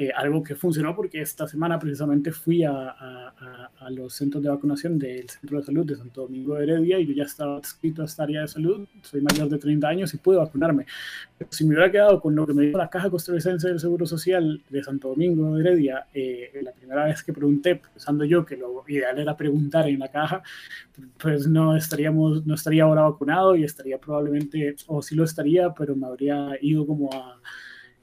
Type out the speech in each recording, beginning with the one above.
eh, algo que funcionó porque esta semana precisamente fui a, a, a, los centros de vacunación del Centro de Salud de Santo Domingo de Heredia y yo ya estaba adscrito a esta área de salud, soy mayor de 30 años y pude vacunarme. Pero si me hubiera quedado con lo que me dijo la Caja Costarricense del Seguro Social de Santo Domingo de Heredia, eh, la primera vez que pregunté, pensando yo que lo ideal era preguntar en la caja, pues no estaríamos, no estaría ahora vacunado y estaría probablemente, o sí lo estaría, pero me habría ido como a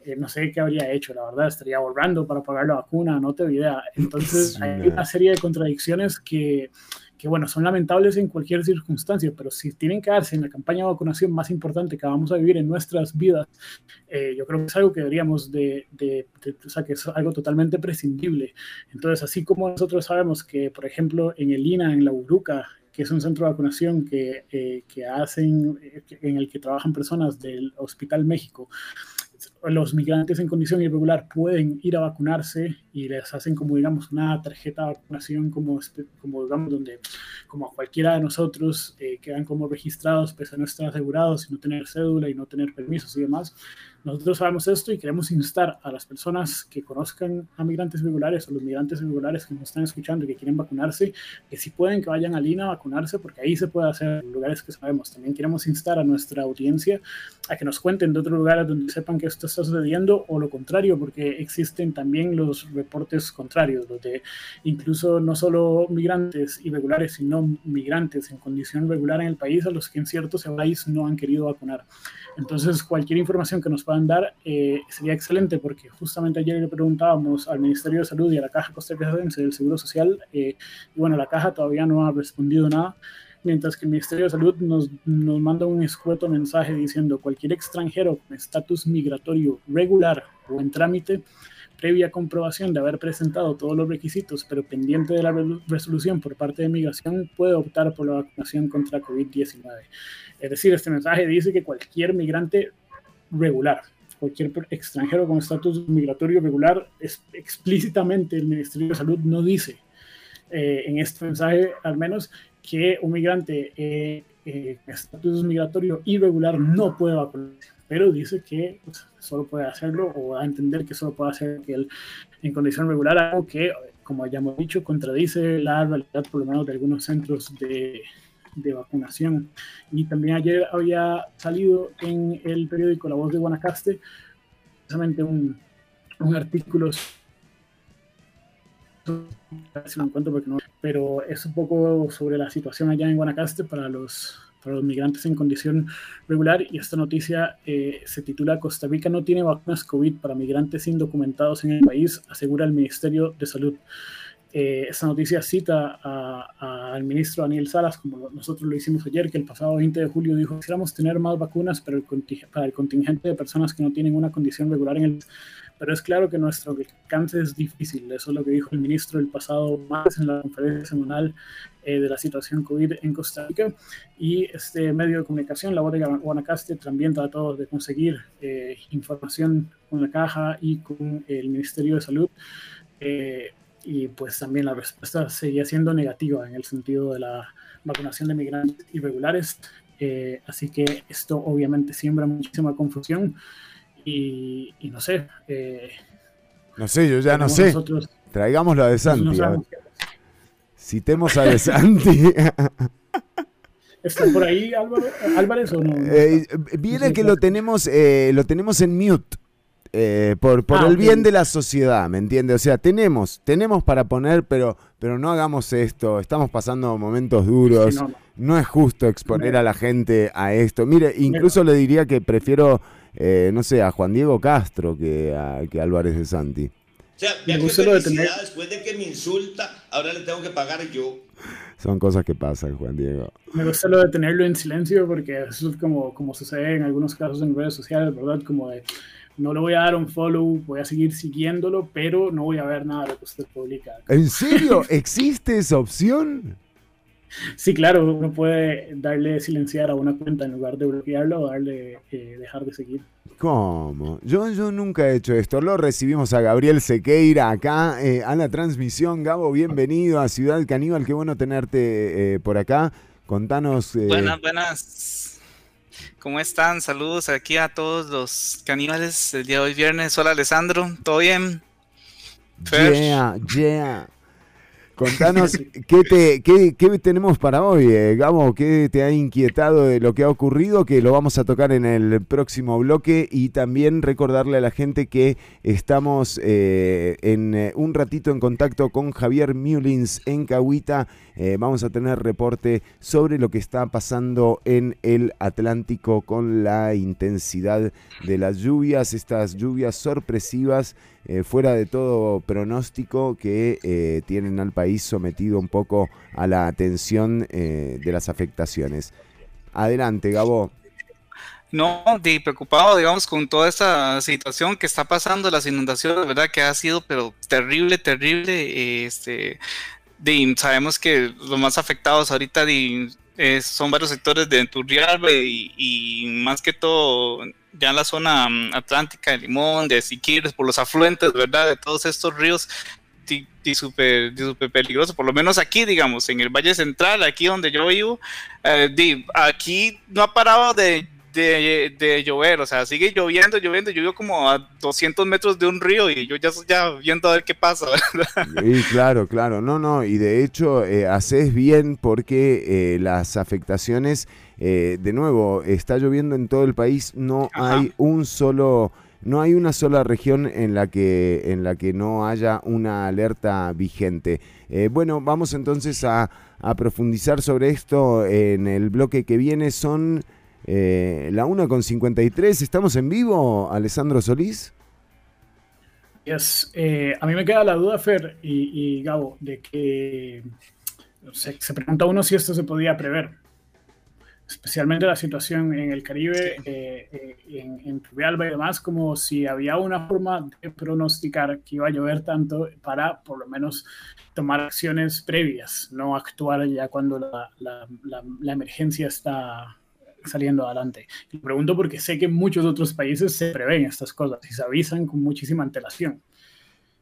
eh, no sé qué habría hecho, la verdad, estaría ahorrando para pagar la vacuna, no tengo idea. Entonces, hay una serie de contradicciones que, que, bueno, son lamentables en cualquier circunstancia, pero si tienen que darse en la campaña de vacunación más importante que vamos a vivir en nuestras vidas, eh, yo creo que es algo que deberíamos de, de, o sea, que es algo totalmente prescindible. Entonces, así como nosotros sabemos que, por ejemplo, en el INA, en la Uruca, que es un centro de vacunación que, eh, que hacen, en el que trabajan personas del Hospital México, los migrantes en condición irregular pueden ir a vacunarse y les hacen como digamos una tarjeta de vacunación como, como digamos donde como a cualquiera de nosotros eh, quedan como registrados pese a no estar asegurados y no tener cédula y no tener permisos y demás nosotros sabemos esto y queremos instar a las personas que conozcan a migrantes irregulares o los migrantes irregulares que nos están escuchando y que quieren vacunarse, que si pueden que vayan a Lina a vacunarse, porque ahí se puede hacer en lugares que sabemos. También queremos instar a nuestra audiencia a que nos cuenten de otros lugares donde sepan que esto está sucediendo o lo contrario, porque existen también los reportes contrarios, donde incluso no solo migrantes irregulares, sino migrantes en condición regular en el país a los que en ciertos países no han querido vacunar. Entonces, cualquier información que nos puedan dar eh, sería excelente, porque justamente ayer le preguntábamos al Ministerio de Salud y a la Caja Costarricense del Seguro Social, eh, y bueno, la Caja todavía no ha respondido nada, mientras que el Ministerio de Salud nos, nos manda un escueto mensaje diciendo cualquier extranjero con estatus migratorio regular o en trámite previa comprobación de haber presentado todos los requisitos, pero pendiente de la resolución por parte de migración, puede optar por la vacunación contra COVID-19. Es decir, este mensaje dice que cualquier migrante regular, cualquier extranjero con estatus migratorio regular, es, explícitamente el Ministerio de Salud no dice eh, en este mensaje al menos que un migrante eh, eh, estatus migratorio irregular no puede vacunarse, pero dice que pues, solo puede hacerlo o a entender que solo puede hacer que él en condición regular, algo que, como ya hemos dicho, contradice la realidad por lo menos de algunos centros de, de vacunación. Y también ayer había salido en el periódico La Voz de Guanacaste precisamente un, un artículo pero es un poco sobre la situación allá en Guanacaste para los, para los migrantes en condición regular y esta noticia eh, se titula Costa Rica no tiene vacunas COVID para migrantes indocumentados en el país, asegura el Ministerio de Salud. Eh, esta noticia cita al ministro Daniel Salas, como nosotros lo hicimos ayer, que el pasado 20 de julio dijo, quisiéramos tener más vacunas para el, para el contingente de personas que no tienen una condición regular en el pero es claro que nuestro alcance es difícil. Eso es lo que dijo el ministro el pasado martes en la conferencia semanal eh, de la situación COVID en Costa Rica. Y este medio de comunicación, la de Guanacaste, también trató de conseguir eh, información con la caja y con el Ministerio de Salud. Eh, y pues también la respuesta seguía siendo negativa en el sentido de la vacunación de migrantes irregulares. así que esto obviamente siembra muchísima confusión y, no sé. Eh, no sé, yo ya no sé. Traigámoslo a De Santi. Citemos a De Santi. ¿Está por ahí Álvarez o no? Eh, viene que lo tenemos, eh, lo tenemos en mute. Por por ah, el bien de la sociedad, ¿me entiende? O sea, tenemos, tenemos para poner, pero, pero no hagamos esto. Estamos pasando momentos duros. no, es justo exponer a la gente a esto. Mire, incluso le diría que prefiero eh, no sé, a Juan Diego Castro que a, que Álvarez de Santi. O sea, me felicidad, después de que me insulta, ahora le tengo que pagar yo. Son cosas que pasan, Juan Diego. Me gusta lo de tenerlo en silencio porque eso es como, como sucede en algunos casos en redes sociales, ¿verdad? Como de, no le voy a dar un follow, voy a seguir siguiéndolo, pero no voy a ver nada de lo que usted publica. ¿En serio? ¿Existe esa opción? Sí, claro, uno puede darle silenciar a una cuenta en lugar de bloquearlo o darle eh, dejar de seguir. ¿Cómo? Yo, yo nunca he hecho esto. Lo recibimos a Gabriel Sequeira acá eh, a la transmisión. Gabo, bienvenido a Ciudad Caníbal. Qué bueno tenerte eh, por acá. Contanos. Buenas, buenas. ¿Cómo están? Saludos aquí a todos los caníbales el día de hoy viernes. Hola Alessandro, ¿todo bien? Yeah, yeah. Contanos qué, te, qué, tenemos para hoy, eh, Gabo, qué te ha inquietado de lo que ha ocurrido, que lo vamos a tocar en el próximo bloque y también recordarle a la gente que estamos eh, en eh, un ratito en contacto con Javier Mullins en Cahuita. Vamos a tener reporte sobre lo que está pasando en el Atlántico con la intensidad de las lluvias, estas lluvias sorpresivas eh, fuera de todo pronóstico que eh, tienen al país sometido un poco a la atención eh, de las afectaciones. Adelante, Gabo. No, preocupado, digamos, con toda esta situación que está pasando, las inundaciones, ¿verdad? Que ha sido, pero terrible, terrible. Este, sabemos que los más afectados ahorita son varios sectores de Turrialbe y, más que todo ya en la zona mm, atlántica de Limón, de Siquirres, por los afluentes, ¿verdad? De todos estos ríos y súper peligroso, por lo menos aquí, digamos, en el Valle Central, aquí donde yo vivo, eh, aquí no ha parado de, de, llover, o sea, sigue lloviendo, lloviendo, yo vivo como a 200 metros de un río y yo ya estoy ya viendo a ver qué pasa, claro, claro, no, no, y de hecho eh, haces bien porque eh, las afectaciones eh, de nuevo, está lloviendo en todo el país, no hay un solo no hay una sola región en la que, en la que no haya una alerta vigente. Eh, bueno, vamos entonces a, profundizar sobre esto en el bloque que viene. Son eh, la 1.53. ¿Estamos en vivo, Alessandro Solís? Yes. a mí me queda la duda, Fer y, Gabo, de que se, se pregunta uno si esto se podía prever especialmente la situación en el Caribe, eh, eh, en, en y demás, como si había una forma de pronosticar que iba a llover tanto para por lo menos tomar acciones previas, no actuar ya cuando la, la, la, emergencia está saliendo adelante. Y pregunto porque sé que en muchos otros países se prevén estas cosas y se avisan con muchísima antelación.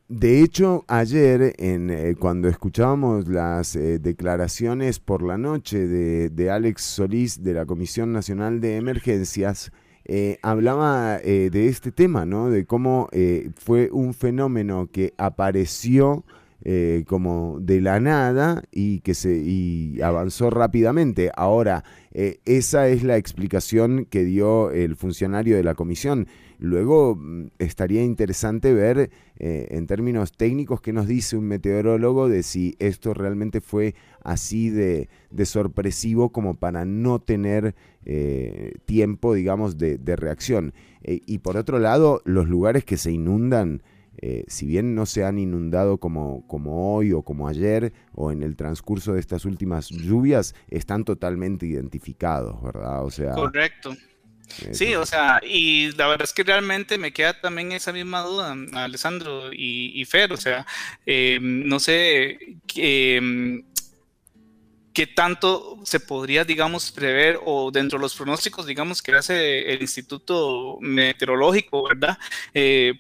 De hecho, ayer, en, eh, cuando escuchábamos las eh, declaraciones por la noche de, Alex Solís de la Comisión Nacional de Emergencias, eh, hablaba de este tema, ¿no? De cómo fue un fenómeno que apareció como de la nada y que se y avanzó rápidamente. Ahora, esa es la explicación que dio el funcionario de la comisión. Luego mm, estaría interesante ver eh, en términos técnicos qué nos dice un meteorólogo de si esto realmente fue así de, sorpresivo como para no tener eh, tiempo, digamos, de, reacción. Eh, y por otro lado, los lugares que se inundan, si bien no se han inundado como, como hoy o como ayer o en el transcurso de estas últimas lluvias, están totalmente identificados, ¿verdad? O sea, Correcto. Sí, o sea, y la verdad es que realmente me queda también esa misma duda, Alessandro y, Fer, o sea, eh, no sé eh, qué tanto se podría, digamos, prever o dentro de los pronósticos, digamos, que hace el Instituto Meteorológico, ¿verdad? Eh,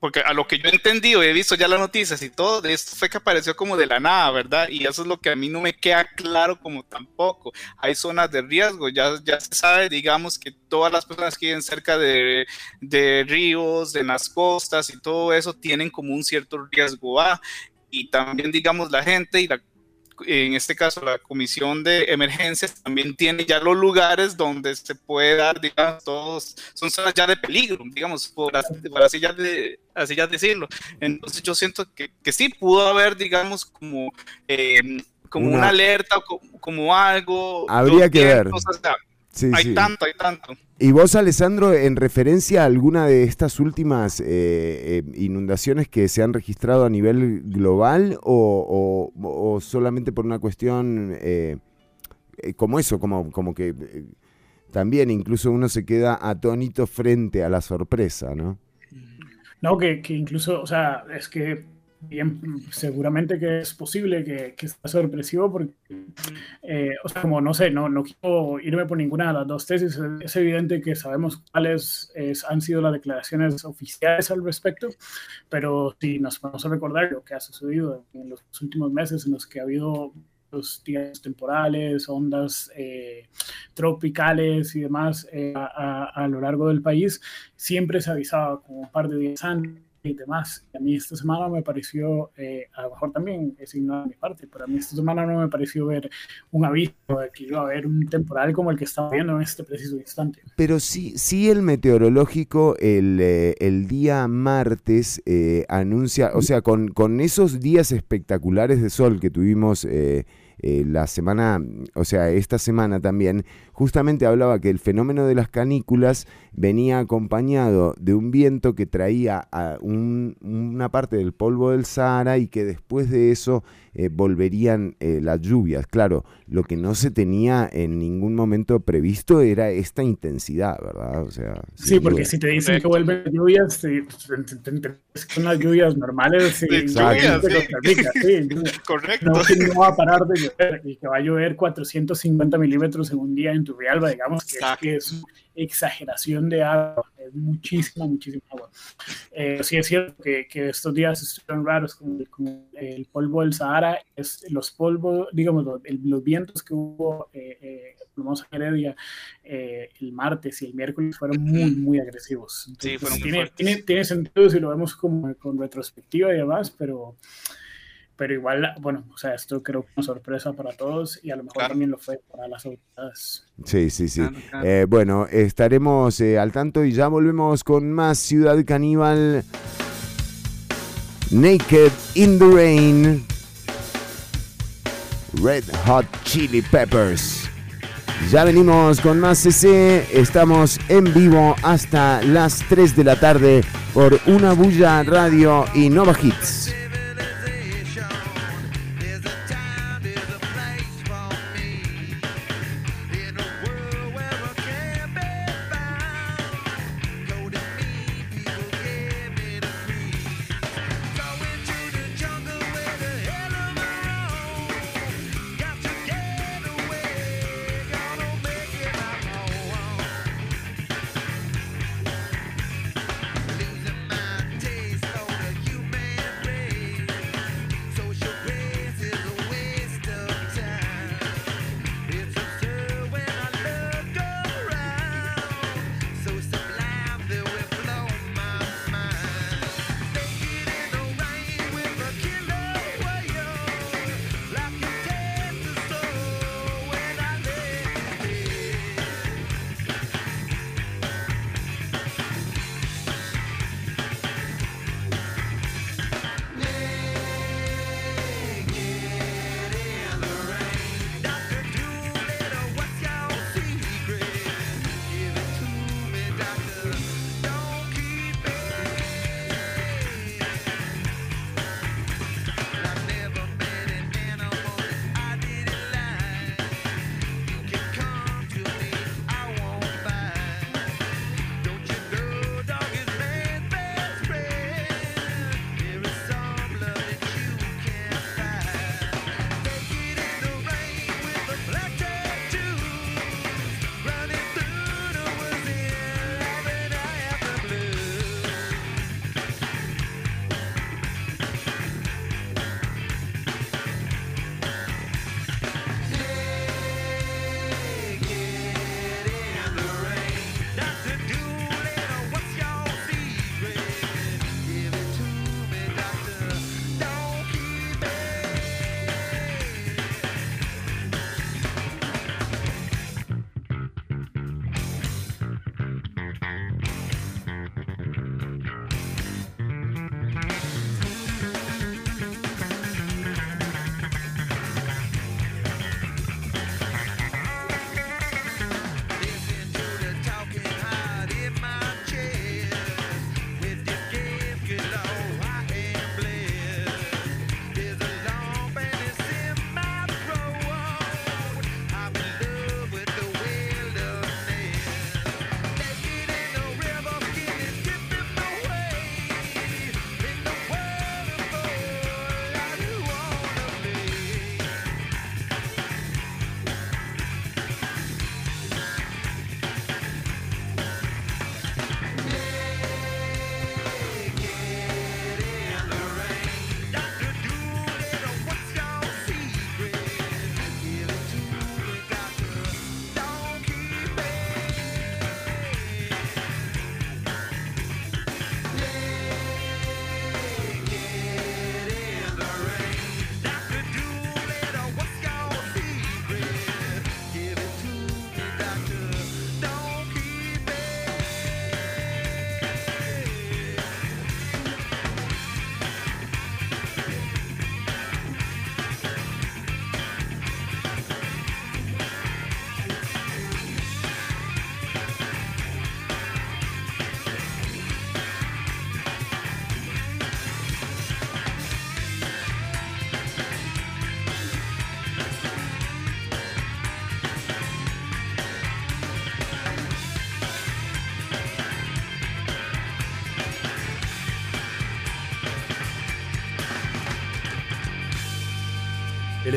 porque a lo que yo he entendido, he visto ya las noticias y todo, de esto fue que apareció como de la nada, ¿verdad? Y eso es lo que a mí no me queda claro como tampoco. Hay zonas de riesgo, ya, ya se sabe, digamos, que todas las personas que viven cerca de, de ríos, de las costas y todo eso tienen como un cierto riesgo A. Y también, digamos, la gente y la en este caso la comisión de emergencias también tiene ya los lugares donde se puede dar, digamos, todos, son zonas ya de peligro, digamos, por así, ya, de, así ya decirlo. Entonces yo siento que, que sí pudo haber, digamos, como, eh, como una, alerta, como, como algo. Habría que ver hay tanto, hay tanto. Y vos, Alessandro, en referencia a alguna de estas últimas eh, eh, inundaciones que se han registrado a nivel global o, solamente por una cuestión eh, como eso, como, como que también incluso uno se queda atónito frente a la sorpresa, ¿no? No, que, que incluso, o sea, es que bien, seguramente que es posible que, que sea sorpresivo porque, eh, como no sé, no, no quiero irme por ninguna de las dos tesis, es evidente que sabemos cuáles han sido las declaraciones oficiales al respecto, pero si nos vamos a recordar lo que ha sucedido en los últimos meses en los que ha habido los días temporales, ondas eh, tropicales y demás eh, a, lo largo del país, siempre se avisaba como un par de días antes y demás. A mí esta semana me pareció, eh, a lo mejor también es ignorado de mi parte, pero a mí esta semana no me pareció ver un aviso de que iba a haber un temporal como el que estamos viendo en este preciso instante. Pero sí, sí el meteorológico el, eh, el día martes eh, anuncia, o sea, con, con esos días espectaculares de sol que tuvimos la semana, o sea, esta semana también, justamente hablaba que el fenómeno de las canículas venía acompañado de un viento que traía a una parte del polvo del Sahara y que después de eso eh, volverían eh, las lluvias. Claro, lo que no se tenía en ningún momento previsto era esta intensidad, ¿verdad? O sea, sí, porque si te dicen que vuelven lluvias, son las lluvias normales. Sí, Correcto. No, va a parar de llover y que va a llover 450 milímetros en un día en Turrialba, digamos que, es exageración de agua, es muchísima, muchísima agua. Eh, sí es cierto que, que, estos días estuvieron raros con, el polvo del Sahara, es, los polvos, digamos, los, vientos que hubo, eh, eh, vamos a Heredia, eh, el martes y el miércoles fueron muy, muy agresivos. sí, fueron tiene, tiene, tiene, sentido si lo vemos como con retrospectiva y demás, pero pero igual, bueno, o sea, esto creo que es una sorpresa para todos y a lo mejor también lo fue para las autoridades. Sí, sí, sí. Eh, bueno, estaremos eh, al tanto y ya volvemos con más Ciudad Caníbal. Naked in the Rain. Red Hot Chili Peppers. Ya venimos con más CC, estamos en vivo hasta las 3 de la tarde por Una Bulla Radio y Nova Hits.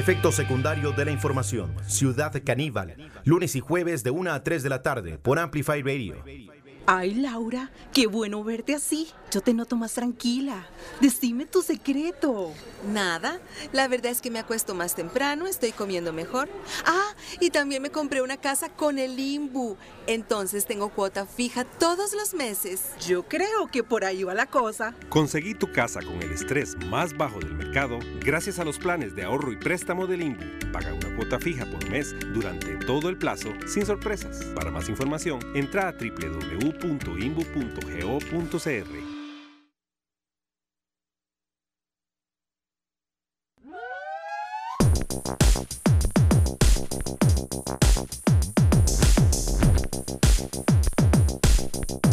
Efecto secundario de la información. Ciudad Caníbal. Lunes y jueves de 1 a 3 de la tarde por Amplify Radio. Ay, Laura, qué bueno verte así. Yo te noto más tranquila. Decime tu secreto. Nada. La verdad es que me acuesto más temprano, estoy comiendo mejor. Ah, y también me compré una casa con el Imbu. Entonces tengo cuota fija todos los meses. Yo creo que por ahí va la cosa. Conseguí tu casa con el estrés más bajo del mercado gracias a los planes de ahorro y préstamo del Imbu. Paga una cuota fija por mes durante todo el plazo sin sorpresas. Para más información, entra a www www.imbu.go.cr. Thank you.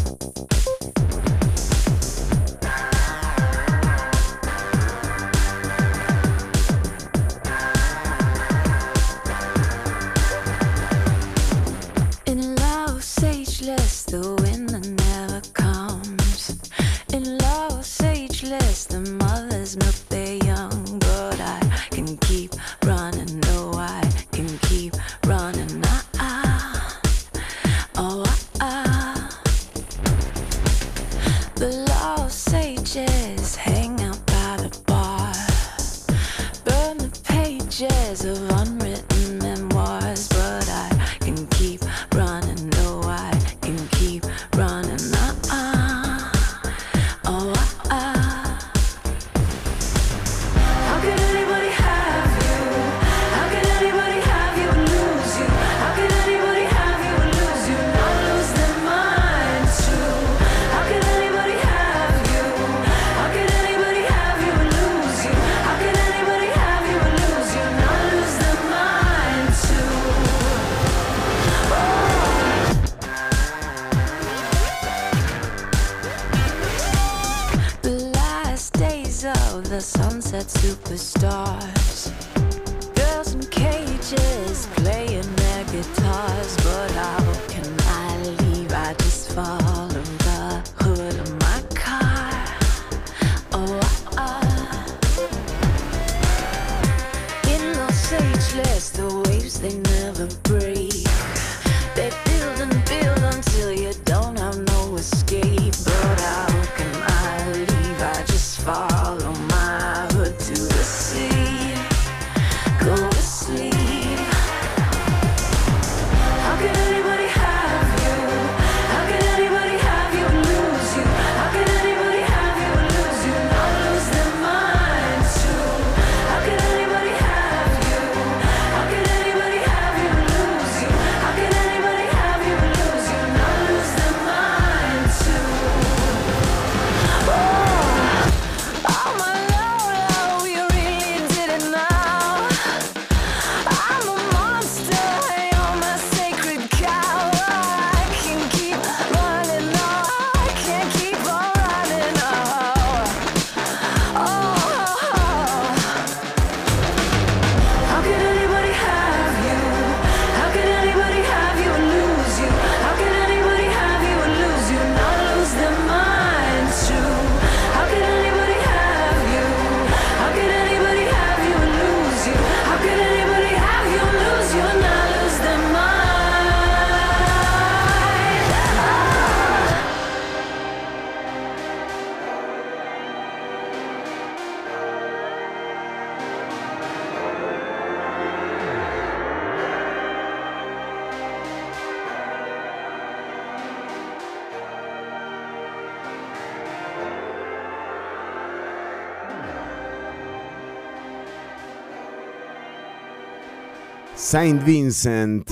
Saint Vincent.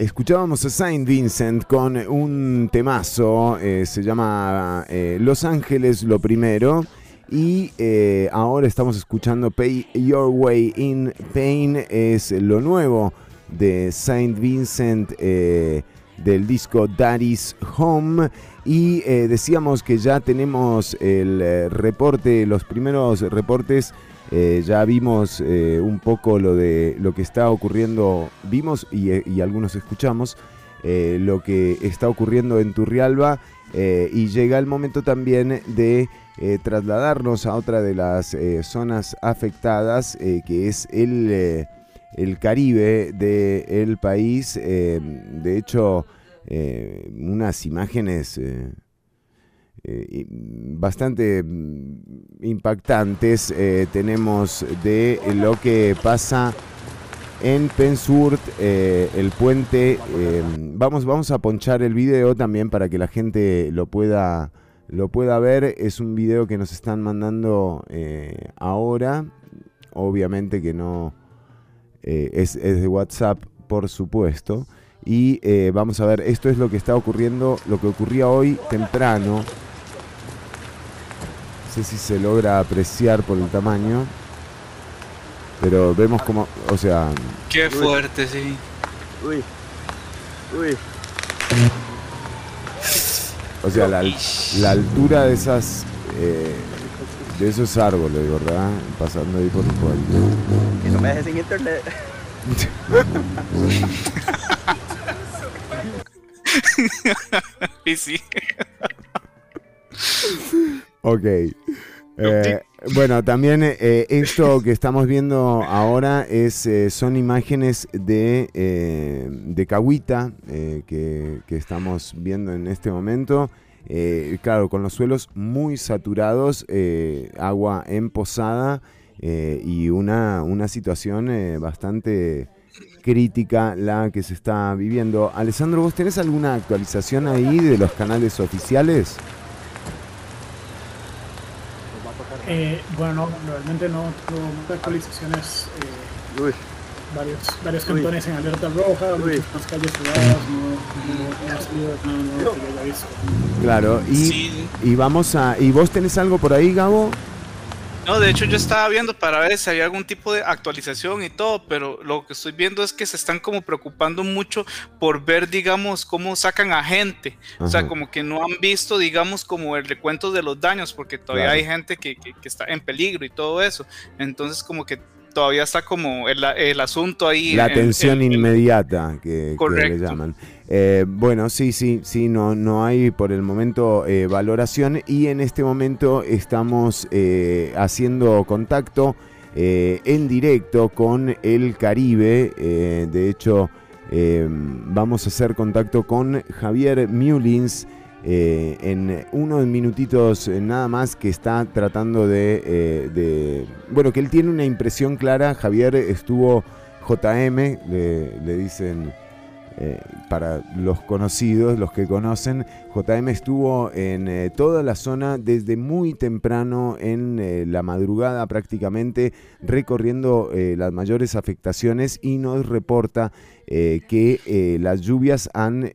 Escuchábamos a Saint Vincent con un temazo, eh, se llama eh, Los Ángeles lo primero. Y eh, ahora estamos escuchando Pay Your Way in Pain, es lo nuevo de Saint Vincent del disco Daddy's Home. Y decíamos que ya tenemos el reporte, los primeros reportes. Eh, ya vimos eh, un poco lo de lo que está ocurriendo, vimos y, eh, algunos escuchamos lo que está ocurriendo en Turrialba. y llega el momento también de trasladarnos a otra de las zonas afectadas, que es el, el Caribe del país. eh, de hecho, unas imágenes eh, bastante mm, impactantes eh, tenemos de lo que pasa en Pensurt, eh, el puente. vamos, vamos a ponchar el video también para que la gente lo pueda, lo pueda ver. Es un video que nos están mandando ahora. Obviamente que no es, es de WhatsApp, por supuesto. Y vamos a ver, esto es lo que está ocurriendo, lo que ocurría hoy temprano. No sé si se logra apreciar por el tamaño. Pero vemos como, o sea, Qué fuerte, sí. Uy. Uy. o sea, la, al- la altura de esas, eh, de esos árboles, ¿verdad? Pasando ahí por el puente. Que no me dejes sin internet. Y sí. Ok. Eh, bueno, también eh, esto que estamos viendo ahora es, eh, son imágenes de, eh, de Cahuita eh, que, que estamos viendo en este momento. Eh, claro, con los suelos muy saturados, eh, agua emposada eh, y una, una situación eh, bastante crítica la que se está viviendo. Alessandro, ¿vos tenés alguna actualización ahí de los canales oficiales? Eh, bueno, no, realmente no muchas actualizaciones. eh, Uy. varios varios Uy. cantones en alerta roja, Uy. muchas más calles cerradas, no, no, no ha salido nada nuevo que yo haya visto. Claro, y, Sí. y vamos a. ¿Y vos tenés algo por ahí, Gabo? No, de hecho yo estaba viendo para ver si había algún tipo de actualización y todo, pero lo que estoy viendo es que se están como preocupando mucho por ver, digamos, cómo sacan a gente. O sea, como que no han visto, digamos, como el recuento de los daños, porque todavía Claro. hay gente que, que- que está en peligro y todo eso. Entonces, como que todavía está como el, el asunto ahí. La en- atención en- en- inmediata que, que le llaman. Eh, bueno, sí, sí, sí, no, no hay por el momento eh, valoración y en este momento estamos eh, haciendo contacto en directo con el Caribe. de hecho, vamos a hacer contacto con Javier Mullins. Eh, en unos minutitos eh, nada más que está tratando de, eh, de- Bueno, que él tiene una impresión clara. Javier estuvo JM, le, le dicen para los conocidos, los que conocen, JM estuvo en toda la zona desde muy temprano, en la madrugada prácticamente, recorriendo las mayores afectaciones y nos reporta que las lluvias han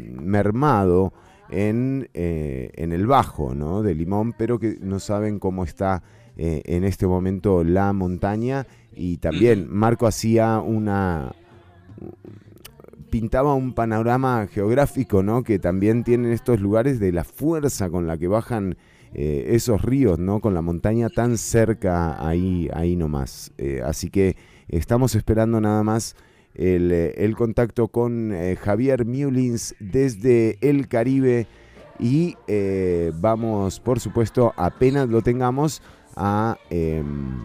mermado en, en, el bajo ¿no? de Limón, pero que no saben cómo está en este momento la montaña. Y también Marco hacía una pintaba un panorama geográfico, ¿no? Que también tienen estos lugares de la fuerza con la que bajan eh, esos ríos, ¿no? Con la montaña tan cerca ahí, ahí nomás. Eh, así que estamos esperando nada más el, eh, contacto con Javier Mullins desde el Caribe y vamos, por supuesto, apenas lo tengamos a, em,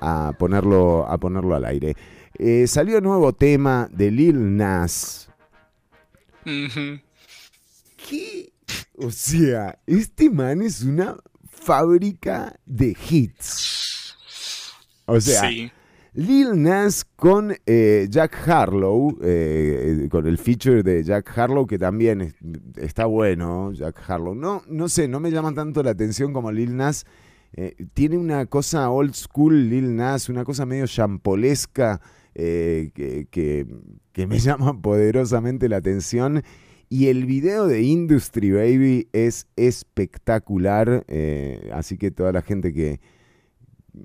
a, ponerlo, a ponerlo al aire. Eh, salió nuevo tema de Lil Nas. ¿Qué? O sea, este man es una fábrica de hits. O sea, Lil Nas con eh, Jack Harlow, eh, con el feature de Jack Harlow, que también está bueno, Jack Harlow. No, no sé, no me llama tanto la atención como Lil Nas. tiene una cosa old school, Lil Nas, una cosa medio champolesca. Eh, que, me llama poderosamente la atención. Y el video de Industry Baby es espectacular. Eh, así que toda la gente que,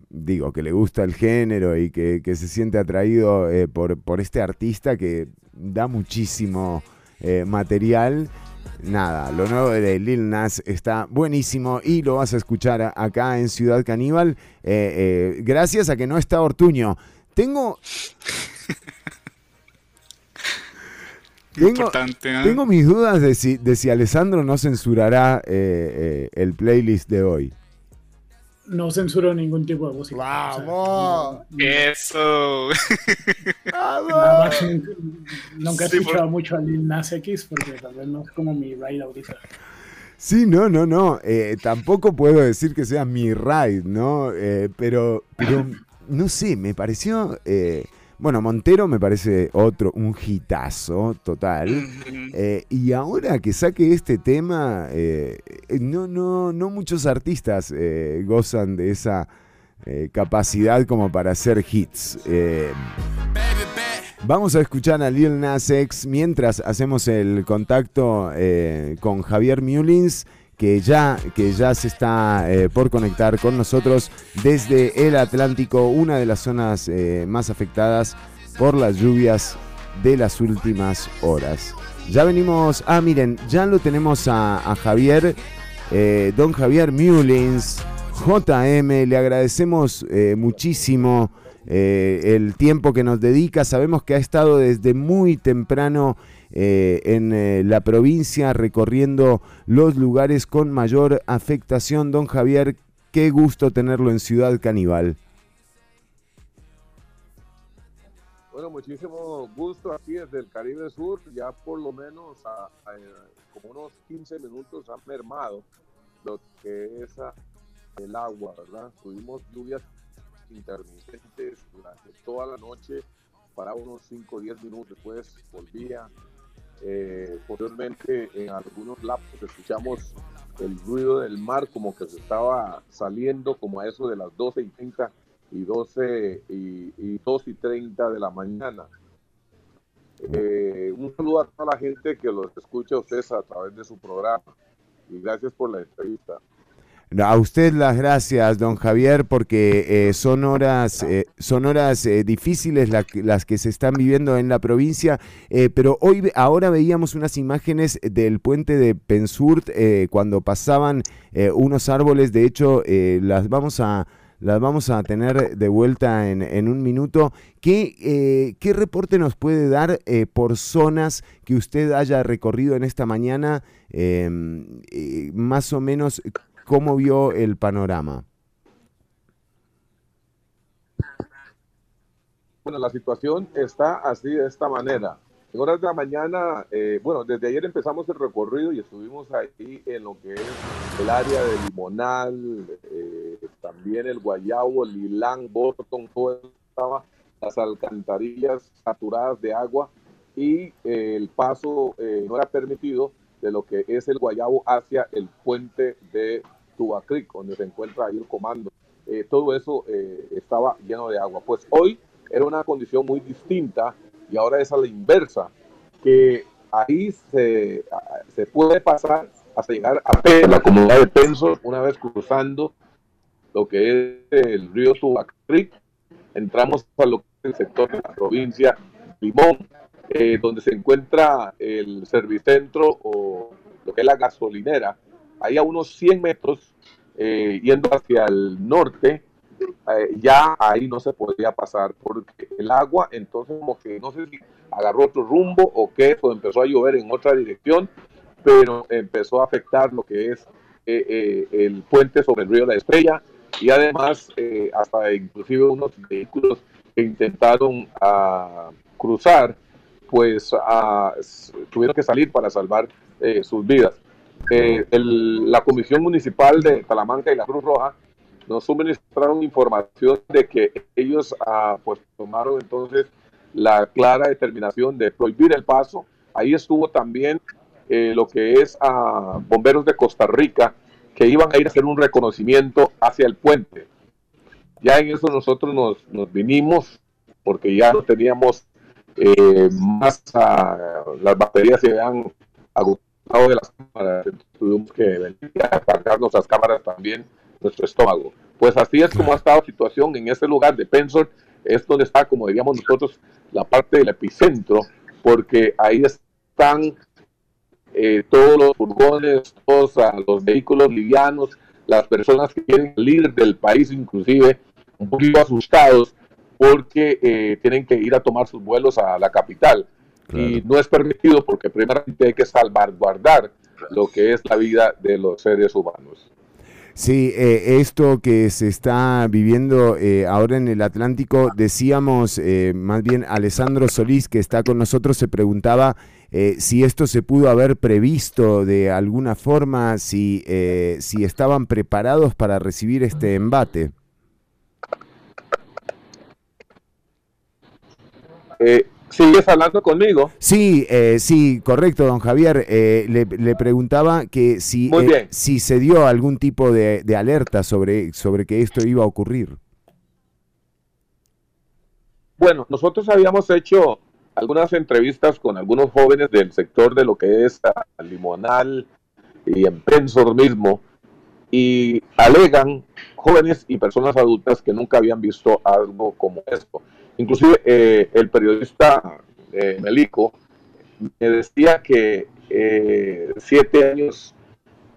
digo, que le gusta el género y que, se siente atraído eh, por, por, este artista que da muchísimo material. Nada, lo nuevo de Lil Nas está buenísimo y lo vas a escuchar acá en Ciudad Caníbal. gracias a que no está Ortuño. Tengo. tengo, ¿eh? tengo, mis dudas de si, de si Alessandro no censurará eh, eh, el playlist de hoy. No censuro ningún tipo de música. ¡Vamos! Eso. nunca, he escuchado mucho a Lil Nas X porque tal vez no es como mi ride ahorita. Sí, no, no, no. tampoco puedo decir que sea mi ride, ¿no? pero, pero no sé, me pareció... Eh, bueno, Montero me parece otro, un hitazo total. Eh, y ahora que saque este tema, eh, no, no, no muchos artistas gozan de esa capacidad como para hacer hits. Vamos a escuchar a Lil Nas X mientras hacemos el contacto con Javier Mullins que ya, que ya se está eh, por conectar con nosotros desde el Atlántico, una de las zonas eh, más afectadas por las lluvias de las últimas horas. Ya venimos, ah miren, ya lo tenemos a, Javier, eh, don Javier Mullins, JM, le agradecemos muchísimo el tiempo que nos dedica, sabemos que ha estado desde muy temprano eh, en eh, la provincia recorriendo los lugares con mayor afectación. Don Javier, qué gusto tenerlo en Ciudad Caníbal. Bueno, muchísimo gusto aquí desde el Caribe Sur, ya por lo menos a, como unos 15 minutos ha mermado lo que es el agua, ¿verdad? Tuvimos lluvias intermitentes durante toda la noche, para unos 5 o 10 minutos después volvía eh, posteriormente, en algunos lapsos escuchamos el ruido del mar como que se estaba saliendo como a eso de las 12 y 30 y 12 y, y 2 y 30 de la mañana. Eh, un saludo a toda la gente que los escucha a ustedes a través de su programa y gracias por la entrevista. A usted las gracias, don Javier, porque eh, son horas, eh, son horas eh, difíciles las que se están viviendo en la provincia, pero hoy, ahora veíamos unas imágenes del puente de Pensurt cuando pasaban unos árboles, de hecho las vamos a las vamos a tener de vuelta en, un minuto. ¿Qué, ¿Qué, reporte nos puede dar por zonas que usted haya recorrido en esta mañana? Em, más o menos, ¿Cómo vio el panorama? Bueno, la situación está así de esta manera. En horas de la mañana, eh, bueno, desde ayer empezamos el recorrido y estuvimos ahí en lo que es el área de Limonal, eh, también el Guayabo, Lilán, Boston, todo las alcantarillas saturadas de agua y eh, el paso eh, no era permitido de lo que es el Guayabo hacia el puente de Tubacric, donde se encuentra ahí el comando. Eh, todo eso eh, estaba lleno de agua. Pues hoy era una condición muy distinta y ahora es a la inversa, que ahí se, se puede pasar hasta llegar a la comunidad de Penso, una vez cruzando lo que es el río Tubacric, entramos a lo sector de la provincia Limón, eh, donde se encuentra el servicentro o lo que es la gasolinera, ahí a unos 100 metros, eh, yendo hacia el norte, eh, ya ahí no se podía pasar porque el agua entonces como que no sé si agarró otro rumbo o qué, o empezó a llover en otra dirección, pero empezó a afectar lo que es el puente sobre el río La Estrella. Y además hasta inclusive unos vehículos que intentaron ah, cruzar pues tuvieron que salir para salvar eh, sus vidas. Eh, la Comisión Municipal de Talamanca y la Cruz Roja nos suministraron información de que ellos ah, pues tomaron entonces la clara determinación de prohibir el paso. Ahí estuvo también eh, lo que es a ah, bomberos de Costa Rica que iban a ir a hacer un reconocimiento hacia el puente. Ya en eso nosotros nos, nos vinimos porque ya no teníamos eh, más las baterías se habían agotado de las cámaras, tuvimos que venir nuestras cámaras también, nuestro estómago. Pues así es como ha estado la situación en este lugar de Pensor, es donde está, como diríamos nosotros, la parte del epicentro, porque ahí están eh, todos los furgones, todos los vehículos livianos, las personas que quieren salir del país inclusive, un poquito asustados porque eh, tienen que ir a tomar sus vuelos a la capital. Y no es permitido porque primeramente hay que salvaguardar lo que es la vida de los seres humanos. Sí, eh, esto que se está viviendo eh, ahora en el Atlántico, decíamos, más bien Alessandro Solís, que está con nosotros, se preguntaba si esto se pudo haber previsto de alguna forma, si, si estaban preparados para recibir este embate. Eh, ¿Sigues hablando conmigo? Sí, eh, sí, correcto, don Javier. Eh, le, preguntaba que si, eh, si se dio algún tipo de, alerta sobre, sobre que esto iba a ocurrir. Bueno, nosotros habíamos hecho algunas entrevistas con algunos jóvenes del sector de lo que es Limonal y en Pensor mismo, y alegan jóvenes y personas adultas que nunca habían visto algo como esto. Inclusive eh, el periodista eh, Melico me decía que eh, siete años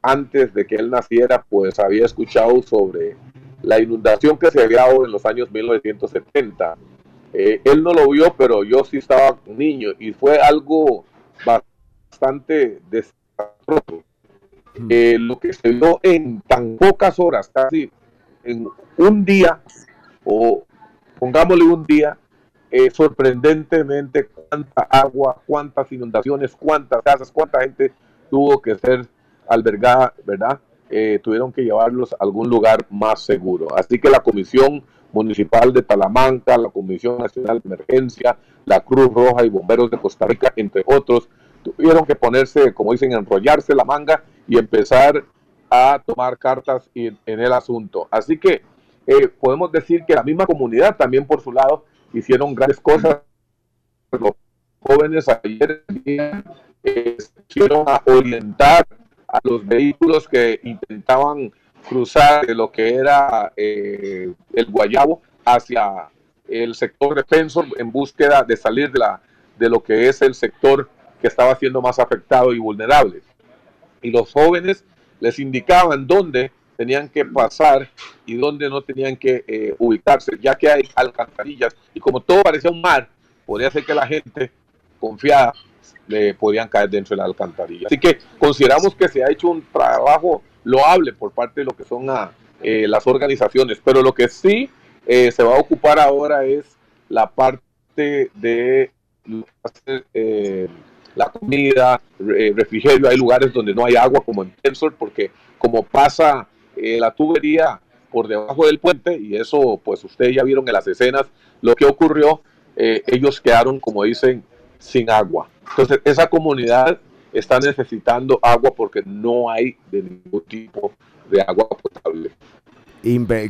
antes de que él naciera, pues había escuchado sobre la inundación que se había dado en los años 1970. él no lo vio, pero yo sí estaba niño y fue algo bastante desastroso. Lo que se vio en tan pocas horas, casi en un día, o pongámosle un día, eh, sorprendentemente cuánta agua, cuántas inundaciones, cuántas casas, cuánta gente tuvo que ser albergada, ¿verdad? Eh, tuvieron que llevarlos a algún lugar más seguro. Así que la Comisión Municipal de Talamanca, la Comisión Nacional de Emergencia, la Cruz Roja y Bomberos de Costa Rica, entre otros, tuvieron que ponerse, como dicen, enrollarse la manga y empezar a tomar cartas en, el asunto. Así que eh, podemos decir que la misma comunidad también por su lado hicieron grandes cosas. Los jóvenes ayer eh, a orientar a los vehículos que intentaban cruzar de lo que era eh, el Guayabo hacia el sector defensor en búsqueda de salir de, la, de lo que es el sector que estaba siendo más afectado y vulnerable. Y los jóvenes les indicaban dónde tenían que pasar y dónde no tenían que eh, ubicarse, ya que hay alcantarillas y como todo parecía un mar, podría ser que la gente confiada le podían caer dentro de la alcantarilla. Así que consideramos que se ha hecho un trabajo loable por parte de lo que son ah, eh, las organizaciones, pero lo que sí eh, se va a ocupar ahora es la parte de la comida, refrigerio, hay lugares donde no hay agua como en Tensor, porque como pasa eh, la tubería por debajo del puente y eso pues ustedes ya vieron en las escenas lo que ocurrió. Eh, ellos quedaron, como dicen, sin agua. Entonces, esa comunidad está necesitando agua porque no hay de ningún tipo de agua potable.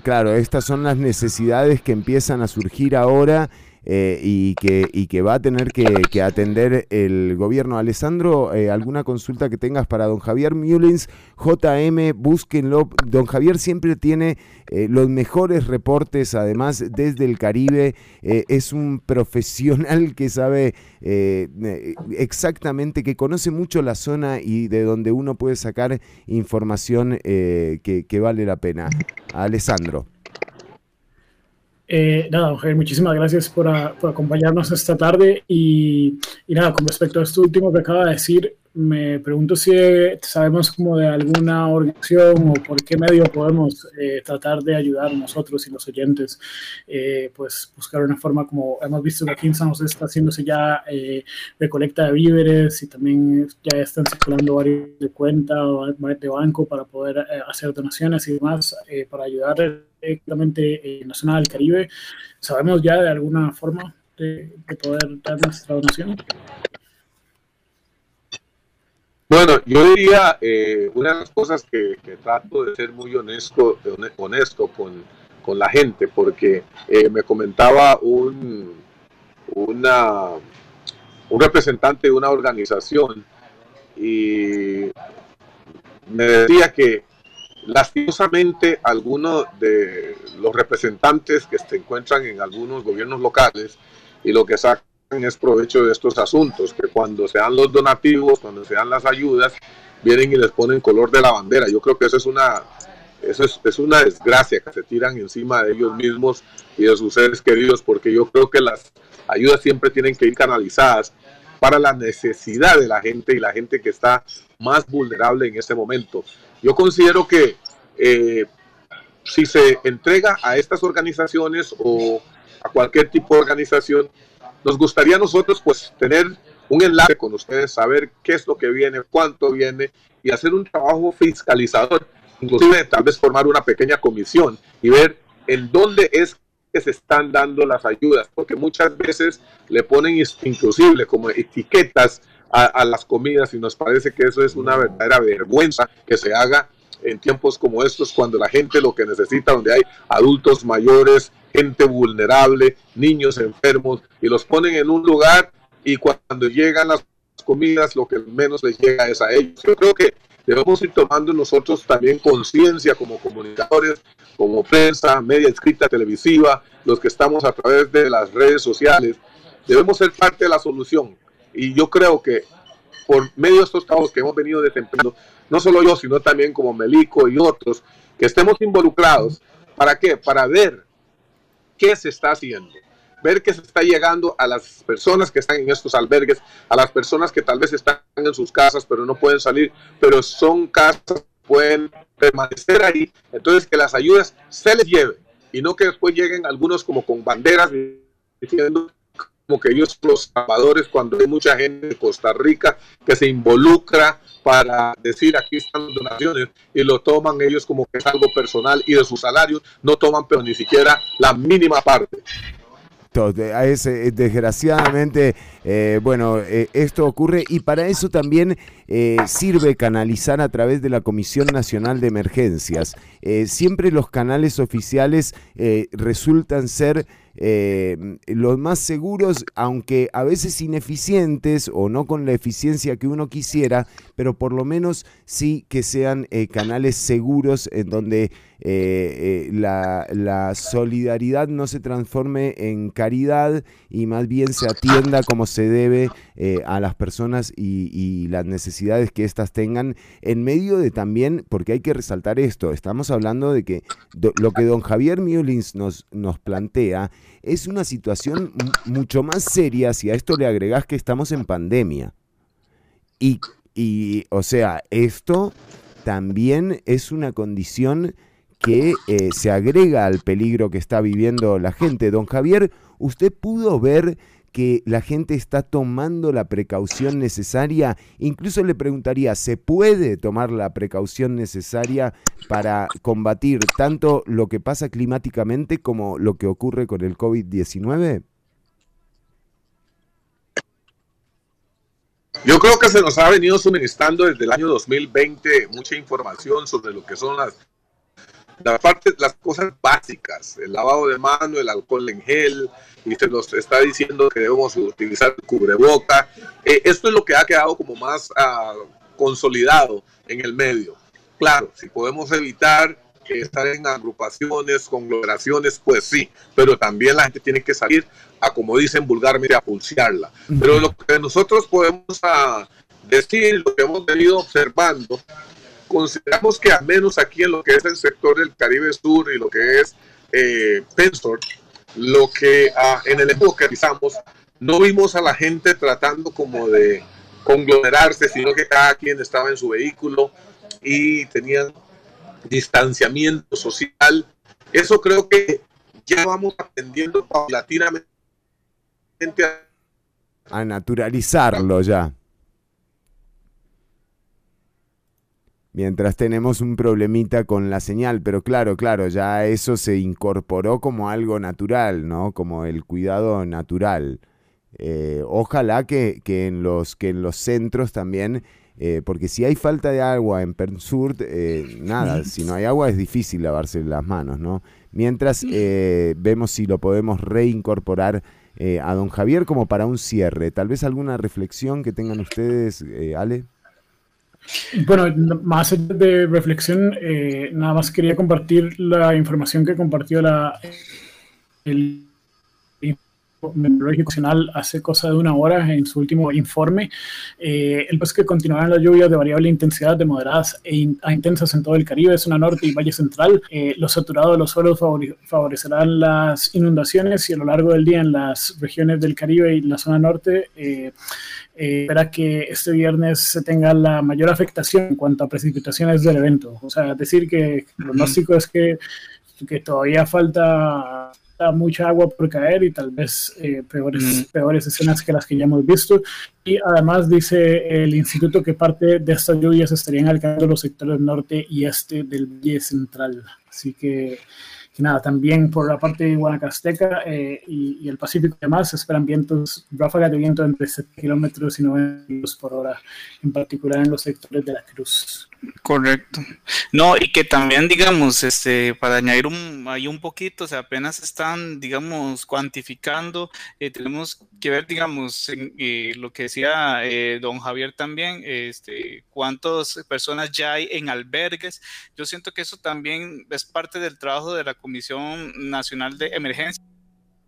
Claro, estas son las necesidades que empiezan a surgir ahora eh, y, que, y que va a tener que, atender el gobierno. Alessandro, eh, ¿alguna consulta que tengas para don Javier Mullins? JM, búsquenlo. Don Javier siempre tiene eh, los mejores reportes, además, desde el Caribe. es un profesional que sabe exactamente, que conoce mucho la zona y de donde uno puede sacar información que, que vale la pena. Alessandro. Eh, nada, mujer, muchísimas gracias por, acompañarnos esta tarde y, nada, con respecto a esto último que acaba de decir, me pregunto si sabemos como de alguna organización o por qué medio podemos eh, tratar de ayudar nosotros y los oyentes, eh, pues buscar una forma como hemos visto que aquí en San José está haciéndose ya recolecta de víveres y también ya están circulando varios de cuenta o de banco para poder hacer donaciones y demás para ayudar directamente Nacional del Caribe. ¿Sabemos ya de alguna forma de, poder dar nuestra donación? Bueno, yo diría, eh, una de las cosas que, trato de ser muy honesto, honesto con, con la gente, porque eh, me comentaba un, una, un representante de una organización y me decía que Lastimosamente, algunos de los representantes que se encuentran en algunos gobiernos locales y lo que sacan es provecho de estos asuntos, que cuando se dan los donativos, cuando se dan las ayudas, vienen y les ponen color de la bandera. Yo creo que eso es una, eso es, es una desgracia que se tiran encima de ellos mismos y de sus seres queridos, porque yo creo que las ayudas siempre tienen que ir canalizadas para la necesidad de la gente y la gente que está más vulnerable en este momento. Yo considero que eh, si se entrega a estas organizaciones o a cualquier tipo de organización, nos gustaría a nosotros pues tener un enlace con ustedes, saber qué es lo que viene, cuánto viene y hacer un trabajo fiscalizador, inclusive tal vez formar una pequeña comisión y ver en dónde es que se están dando las ayudas, porque muchas veces le ponen inclusive como etiquetas a, las comidas y nos parece que eso es una verdadera vergüenza que se haga en tiempos como estos cuando la gente lo que necesita, donde hay adultos mayores, gente vulnerable, niños enfermos y los ponen en un lugar y cuando llegan las comidas lo que menos les llega es a ellos. Yo creo que debemos ir tomando nosotros también conciencia como comunicadores, como prensa, media escrita, televisiva, los que estamos a través de las redes sociales, debemos ser parte de la solución. Y yo creo que por medio de estos trabajos que hemos venido desempeñando, no solo yo, sino también como Melico y otros, que estemos involucrados. ¿Para qué? Para ver qué se está haciendo, ver que se está llegando a las personas que están en estos albergues, a las personas que tal vez están en sus casas pero no pueden salir, pero son casas, pueden permanecer ahí. Entonces que las ayudas se les lleven y no que después lleguen algunos como con banderas diciendo como que ellos los salvadores cuando hay mucha gente de Costa Rica que se involucra para decir aquí están las donaciones y lo toman ellos como que es algo personal y de sus salarios no toman pero ni siquiera la mínima parte. Eh, desgraciadamente, eh, bueno, eh, esto ocurre y para eso también sirve canalizar a través de la Comisión Nacional de Emergencias. siempre los canales oficiales resultan ser eh, los más seguros, aunque a veces ineficientes o no con la eficiencia que uno quisiera, pero por lo menos sí que sean eh, canales seguros en donde eh, la, solidaridad no se transforme en caridad y más bien se atienda como se debe a las personas y, las necesidades que éstas tengan en medio de también, porque hay que resaltar esto, estamos hablando de que lo que don Javier Mullins nos, plantea es una situación mucho más seria si a esto le agregas que estamos en pandemia. Y, y o sea, esto también es una condición que eh, se agrega al peligro que está viviendo la gente. Don Javier, ¿usted pudo ver que la gente está tomando la precaución necesaria. Incluso le preguntaría, ¿se puede tomar la precaución necesaria para combatir tanto lo que pasa climáticamente como lo que ocurre con el COVID-19? Yo creo que se nos ha venido suministrando desde el año 2020 mucha información sobre lo que son las, las, partes, las cosas básicas, el lavado de mano, el alcohol en gel, y se nos está diciendo que debemos utilizar el cubreboca. Eh, esto es lo que ha quedado como más ah, consolidado en el medio. Claro, si podemos evitar estar en agrupaciones, conglomeraciones, pues sí, pero también la gente tiene que salir a, como dicen vulgarmente, a pulsearla. Pero lo que nosotros podemos ah, decir, lo que hemos venido observando, consideramos que al menos aquí en lo que es el sector del Caribe Sur y lo que es eh, Pensor, lo que ah, en el enfoque que realizamos, no vimos a la gente tratando como de conglomerarse, sino que cada quien estaba en su vehículo y tenían distanciamiento social. Eso creo que ya vamos aprendiendo paulatinamente a, naturalizarlo ya. Mientras tenemos un problemita con la señal, pero claro, claro, ya eso se incorporó como algo natural, ¿no? Como el cuidado natural. Eh, ojalá que, que, en los, que en los centros también eh, porque si hay falta de agua en Pernsurt, eh, nada, si no hay agua es difícil lavarse las manos, ¿no? Mientras eh, vemos si lo podemos reincorporar a don Javier como para un cierre. Tal vez alguna reflexión que tengan ustedes, Ale. Bueno, más allá de reflexión, nada más quería compartir la información que compartió la, el Meteorológico Nacional hace cosa de una hora en su último informe. Eh, el que continuarán las lluvias de variable intensidad de moderadas e a intensas en todo el Caribe, zona norte y Valle Central. Eh, lo saturado de los suelos favorecerán las inundaciones y a lo largo del día en las regiones del Caribe y la zona norte eh, eh, espera que este viernes se tenga la mayor afectación en cuanto a precipitaciones del evento. O sea, decir que el pronóstico es que, que todavía falta mucha agua por caer y tal vez eh, peores, peores escenas que las que ya hemos visto. Y además dice el instituto que parte de estas lluvias estarían alcanzando los sectores norte y este del Valle Central. Así que nada, también por la parte de Guanacasteca eh, y, el Pacífico y demás se esperan vientos, ráfagas de viento entre 7 kilómetros y 9 kilómetros por hora, en particular en los sectores de la Cruz. Correcto. No, y que también, digamos, este, para añadir un, ahí un poquito, o sea, apenas están, digamos, cuantificando, eh, tenemos que ver, digamos, eh, lo que decía don Javier también, este, cuántas personas ya hay en albergues. Yo siento que eso también es parte del trabajo de la Comisión Nacional de Emergencia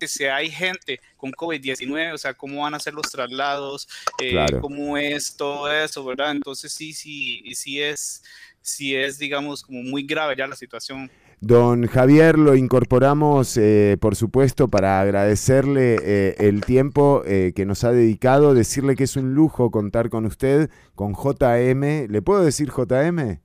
si hay gente con COVID-19, o sea, cómo van a ser los traslados, eh, cómo es todo eso, ¿verdad? Entonces sí, sí, sí es, sí es, digamos, como muy grave ya la situación. Don Javier, lo incorporamos, eh, por supuesto, para agradecerle eh, el tiempo que nos ha dedicado, decirle que es un lujo contar con usted, con JM. ¿Le puedo decir JM?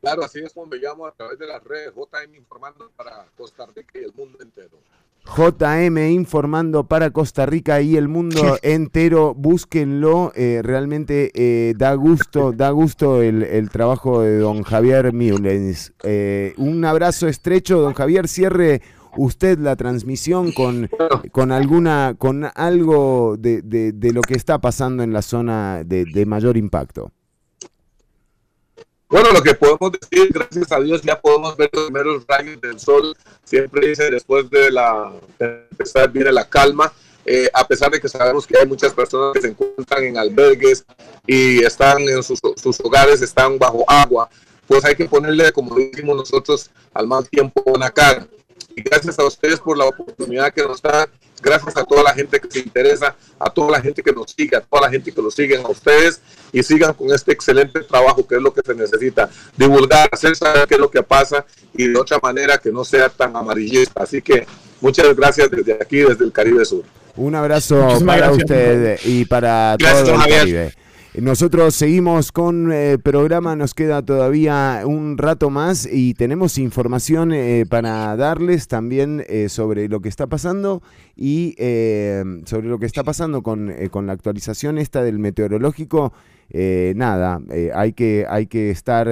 Claro, así es como me llamo a través de las redes, JM informando para Costa Rica y el mundo entero. JM informando para Costa Rica y el mundo entero, búsquenlo, eh, realmente eh, da gusto, da gusto el, trabajo de don Javier Mullens. Eh, un abrazo estrecho, don Javier, cierre usted la transmisión con, con alguna, con algo de, de, lo que está pasando en la zona de, de mayor impacto. Bueno, lo que podemos decir, gracias a Dios, ya podemos ver los primeros rayos del sol. Siempre dice, después de la empezar viene la calma. Eh, a pesar de que sabemos que hay muchas personas que se encuentran en albergues y están en sus, sus hogares, están bajo agua, pues hay que ponerle, como decimos nosotros, al mal tiempo una cara. Y gracias a ustedes por la oportunidad que nos dan Gracias a toda la gente que se interesa, a toda la gente que nos sigue, a toda la gente que los sigue a ustedes y sigan con este excelente trabajo que es lo que se necesita. Divulgar, hacer saber qué es lo que pasa y de otra manera que no sea tan amarillista. Así que muchas gracias desde aquí, desde el Caribe Sur. Un abrazo para usted y para todo el Caribe. Nosotros seguimos con eh, programa, nos queda todavía un rato más y tenemos información eh, para darles también eh, sobre lo que está pasando y sobre lo que está pasando con, con, la actualización esta del meteorológico. nada, hay, que, hay que estar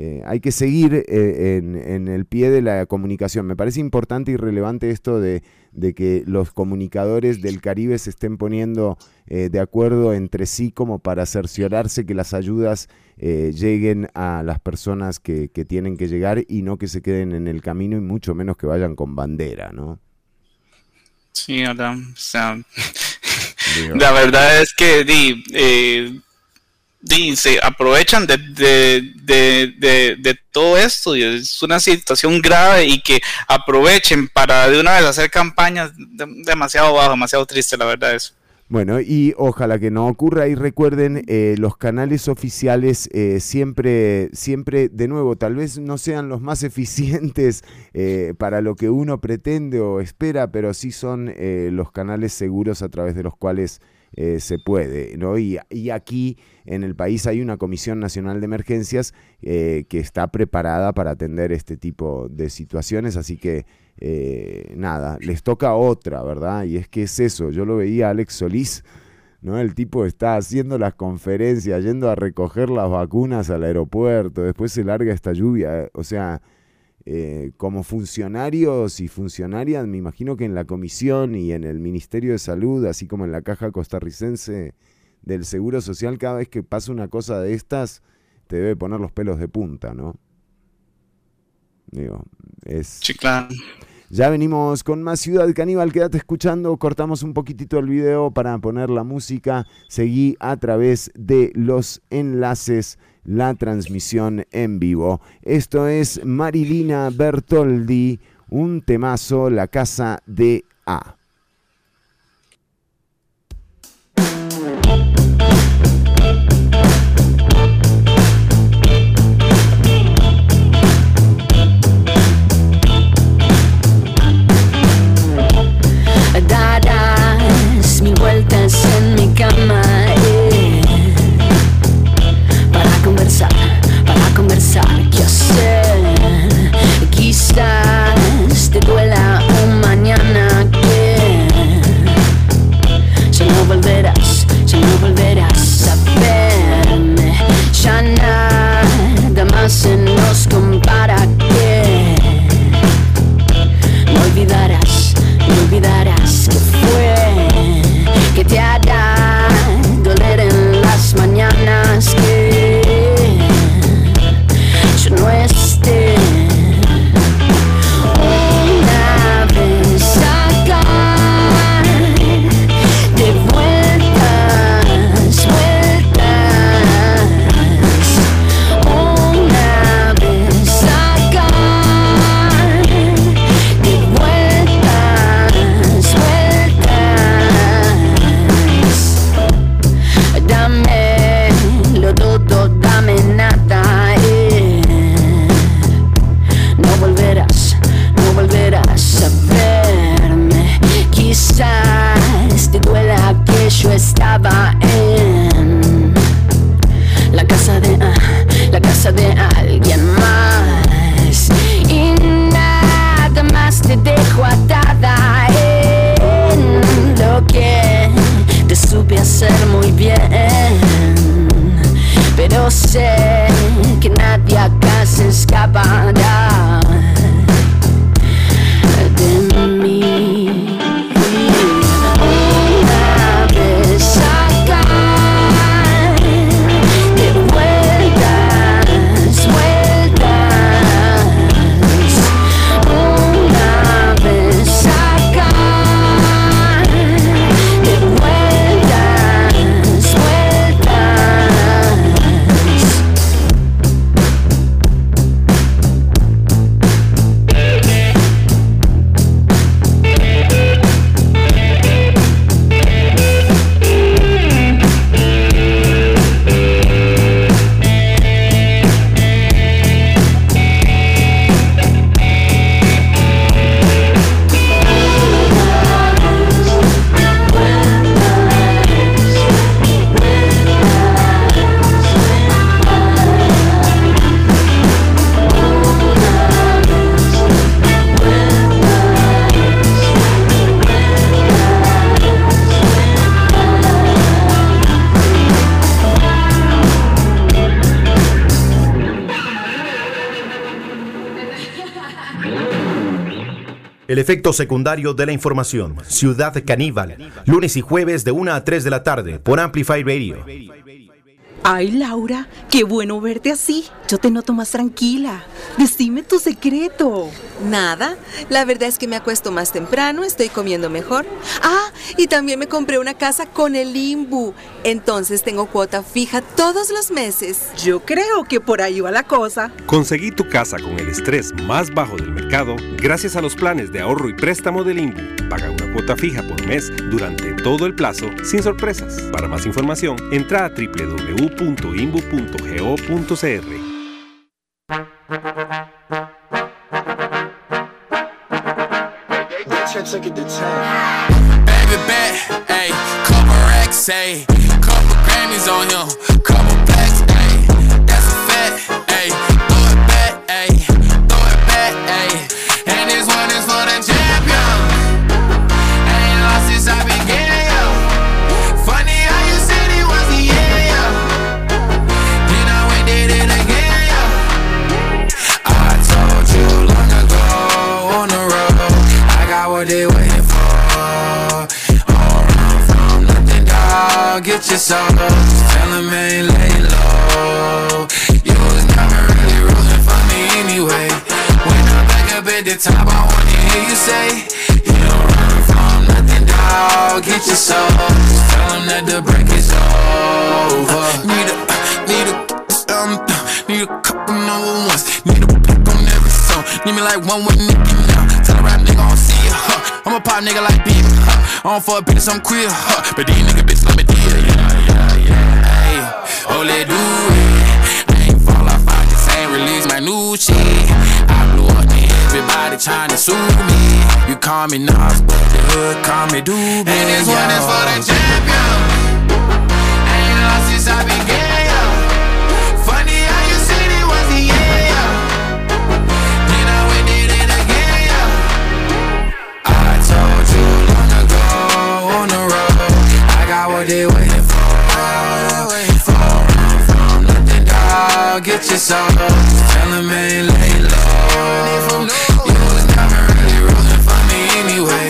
eh, hay que seguir eh, en, en, el pie de la comunicación. Me parece importante y relevante esto de, de que los comunicadores del Caribe se estén poniendo eh, de acuerdo entre sí como para cerciorarse que las ayudas lleguen a las personas que, que, tienen que llegar y no que se queden en el camino y mucho menos que vayan con bandera, ¿no? Sí, Adam. La verdad es que di, se aprovechan de, de, todo esto y es una situación grave y que aprovechen para de una vez hacer campañas demasiado bajo, demasiado triste, la verdad es. Bueno, y ojalá que no ocurra y recuerden, eh, los canales oficiales eh, siempre, siempre, de nuevo, tal vez no sean los más eficientes eh, para lo que uno pretende o espera, pero sí son los canales seguros a través de los cuales se puede, ¿no? Y aquí en el país hay una Comisión Nacional de Emergencias eh, que está preparada para atender este tipo de situaciones, así que eh, nada, les toca otra, ¿verdad? Y es que es eso, yo lo veía a Alex Solís, ¿no? El tipo está haciendo las conferencias, yendo a recoger las vacunas al aeropuerto, después se larga esta lluvia, eh, o sea... como funcionarios y funcionarias, me imagino que en la comisión y en el Ministerio de Salud, así como en la Caja Costarricense del Seguro Social, cada vez que pasa una cosa de estas, te debe poner los pelos de punta, ¿no? Digo, es... Ya venimos con más Ciudad Caníbal, quédate escuchando, cortamos un poquitito el video para poner la música, seguí a través de los enlaces la transmisión en vivo. Esto es Marilina Bertoldi, un temazo, La Casa de A. efecto secundario de la información. Ciudad Caníbal. Lunes y jueves de 1 a 3 de la tarde por Amplify Radio. Ay, Laura, qué bueno verte así. Yo te noto más tranquila. Decime tu secreto. Nada, la verdad es que me acuesto más temprano, estoy comiendo mejor. Ah, y también me compré una casa con el Imbu. Entonces tengo cuota fija todos los meses. Yo creo que por ahí va la cosa. Conseguí tu casa con el estrés más bajo del mercado gracias a los planes de ahorro y préstamo del INBU. Paga una cuota fija por mes durante todo el plazo sin sorpresas. Para más información, entra a www.imbu.go.cr. Baby bet, ayy, couple racks, ayy, couple Grammys on him, couple your soul. Just ain't lay low. You was never really rooting for me anyway. When I'm back up at the top, I wanna hear you say, You don't run from nothing, dog. Get your soul. Tell 'em that the break is over. Need a, need a, um, need a couple number ones. Need a pick on every song. Need me like one with Nicki now. Tell a rap nigga I don't see ya, huh? I'm a pop nigga like Bieber, huh? I don't fuck bitches, I'm queer, huh? But these nigga bitches let me deal, oh, let do it. I ain't fall off, I just ain't release my new shit. I blew up and everybody tryna sue me. You call me Nas, but the hood call me Doobie. And this one is for the champion. Ain't lost since I began, yo. Funny how you said it was the yo. Then I went did it again, yo. I told you long ago on the road, I got what they waiting Get your soul. Just tell 'em ain't lay low. You was never really rooting for me anyway.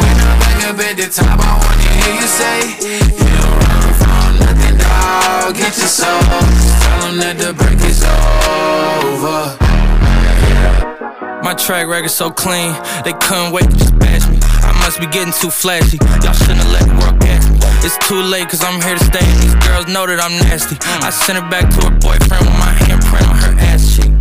When I'm back up at the top, I wanna hear you say, You don't run from nothing, dog. Get your soul. Tell 'em that the break is over. My track record so clean, they couldn't wait to just bash me. I must be getting too flashy. Y'all shouldn't have let the world catch me. It's too late, cause I'm here to stay. And these girls know that I'm nasty. Mm. I sent her back to her boyfriend with my handprint on her ass cheek.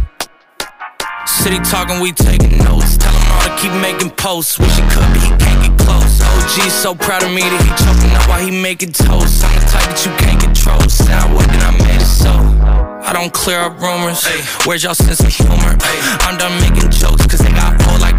City talking, we taking notes. Tell him all to keep making posts. Wish he could, but he can't get close. OG's so proud of me that he choking up while he making toast. I'm the type that you can't control. Sound what then I made it so. I don't clear up rumors. Where's y'all sense of humor? I'm done making jokes cause they got old like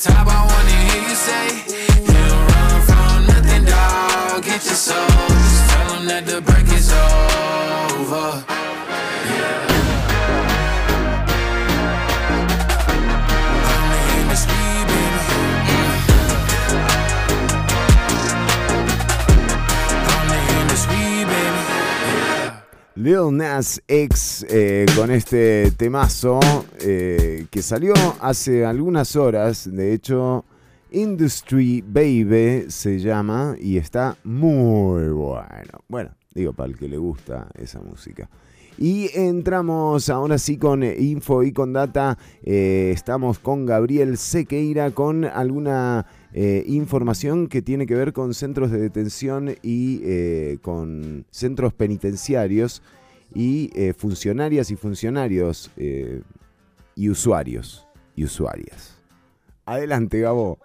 top, I wanna hear you say, You don't run from nothing, dog. Get your soul. Just tell 'em that the break is over. Only in the street, Lil Nas X eh, con este temazo eh, que salió hace algunas horas, de hecho Industry Baby se llama y está muy bueno. Bueno, digo para el que le gusta esa música. Y entramos ahora sí con info y con data. Eh, estamos con Gabriel Sequeira con alguna eh, información que tiene que ver con centros de detención y eh, con centros penitenciarios y eh, funcionarias y funcionarios y usuarios y usuarias. Adelante, Gabo.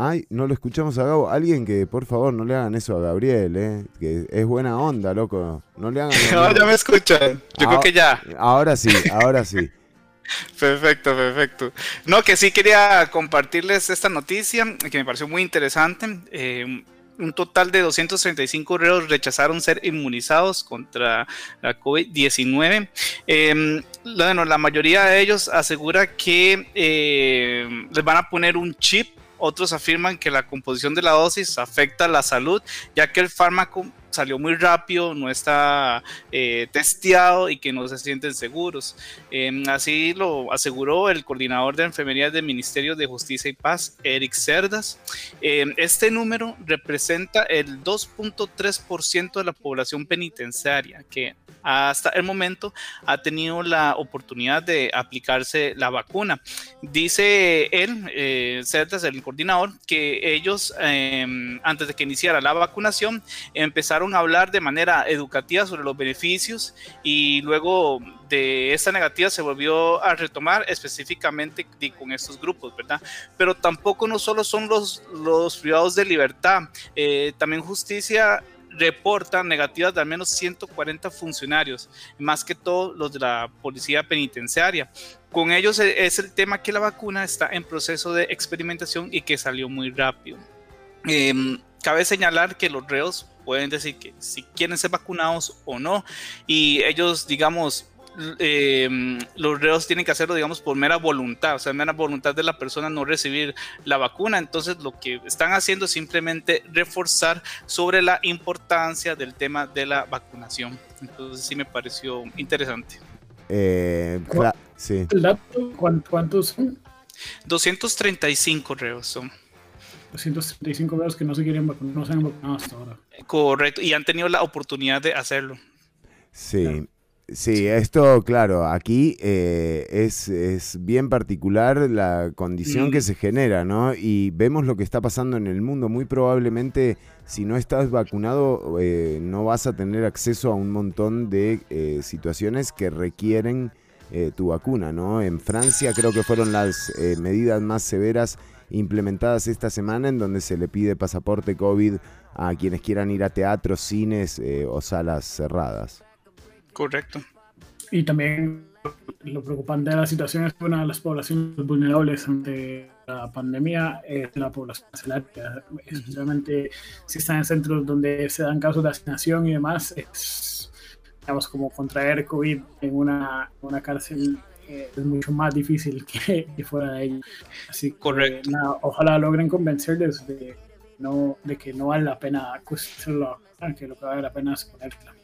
Ay, no lo escuchamos a Gabo. Alguien que, por favor, no le hagan eso a Gabriel, ¿eh? Que es buena onda, loco. No le hagan No, ya me escuchan. Yo creo Ah, que ya. Ahora sí, ahora sí. Perfecto, perfecto. No, que sí quería compartirles esta noticia que me pareció muy interesante. Eh, un total de 235 reos rechazaron ser inmunizados contra la COVID-19. Eh, bueno, la mayoría de ellos asegura que eh, les van a poner un chip. Otros afirman que la composición de la dosis afecta la salud, ya que el fármaco salió muy rápido, no está eh, testeado y que no se sienten seguros. Eh, así lo aseguró el coordinador de enfermería del Ministerio de Justicia y Paz, Eric Cerdas. Eh, este número representa el 2.3% de la población penitenciaria que hasta el momento ha tenido la oportunidad de aplicarse la vacuna. Dice él, eh, Cerdas, el coordinador, que ellos, eh, antes de que iniciara la vacunación, empezaron a hablar de manera educativa sobre los beneficios y luego de esta negativa se volvió a retomar específicamente con estos grupos, ¿verdad? Pero tampoco no solo son los, los privados de libertad, eh, también justicia reporta negativas de al menos 140 funcionarios, más que todos los de la policía penitenciaria. Con ellos e- es el tema que la vacuna está en proceso de experimentación y que salió muy rápido. Em, cabe señalar que los reos pueden decir que si quieren ser vacunados o no, y ellos, digamos, em, los reos tienen que hacerlo, digamos, por mera voluntad, o sea, mera voluntad de la persona no recibir la vacuna. Entonces, lo que están haciendo es simplemente reforzar sobre la importancia del tema de la vacunación. Entonces, sí me pareció interesante. Eh, cla- sí. ¿El dato? ¿Cuán- ¿Cuántos son? 235 reos son. 235 veos que no se quieren vacunar, no se han vacunado hasta ahora. Correcto, y han tenido la oportunidad de hacerlo. Sí, sí, esto, claro, aquí eh, es, es bien particular la condición Mm. que se genera, ¿no? Y vemos lo que está pasando en el mundo. Muy probablemente, si no estás vacunado, eh, no vas a tener acceso a un montón de eh, situaciones que requieren eh, tu vacuna, ¿no? En Francia creo que fueron las eh, medidas más severas implementadas esta semana en donde se le pide pasaporte COVID a quienes quieran ir a teatros, cines eh, o salas cerradas. Correcto. Y también lo preocupante de la situación es que una de las poblaciones vulnerables ante la pandemia es la población carcelaria, especialmente si están en centros donde se dan casos de asignación y demás, es digamos como contraer COVID en una, una cárcel eh, es mucho más difícil que, que fuera de ello. Así que, Correcto. nada, ojalá logren convencerles de, no, de que no vale la pena cuestionarlo, que lo que vale la pena es ponerla.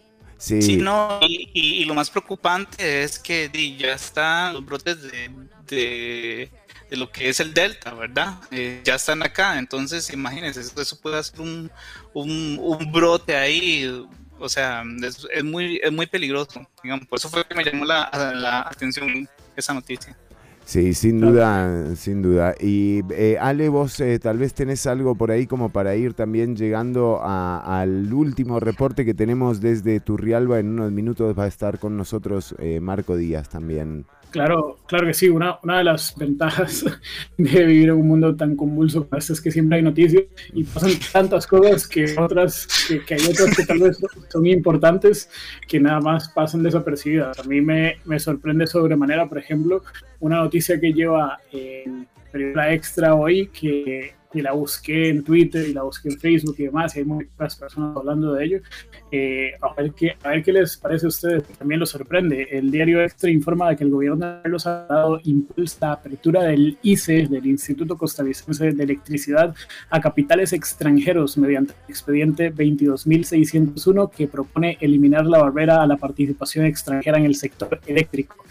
Sí, Sí, no, y, y- y lo más preocupante es que ya están los brotes de, de, de lo que es el Delta, ¿verdad? Eh, ya están acá, entonces imagínense, eso, eso puede ser un, un, un brote ahí, o sea, es, es muy, es muy peligroso, digamos, por eso fue que me llamó la, la atención esa noticia. sí, sin duda, sin duda. Y eh, Ale, vos eh, tal vez tenés algo por ahí como para ir también llegando a- al último reporte que tenemos desde Turrialba. En unos minutos va a estar con nosotros eh, Marco Díaz también. Claro, claro que sí. Una, una de las ventajas de vivir en un mundo tan convulso este es que siempre hay noticias y pasan tantas cosas que otras, que, hay otras que tal vez son importantes que nada más pasan desapercibidas. A mí me, me sorprende sobremanera, por ejemplo, una noticia que lleva en Periodista Extra hoy que, que la busqué en Twitter y la busqué en Facebook y demás, y hay muchas personas hablando de ello. Eh, a, ver qué, a ver qué les parece a ustedes, también los sorprende. El diario Extra informa de que el gobierno de Carlos ha dado impulso a la apertura del ICE, del Instituto Costarricense de Electricidad, a capitales extranjeros mediante el expediente 22.601 que propone eliminar la barrera a la participación extranjera en el sector eléctrico.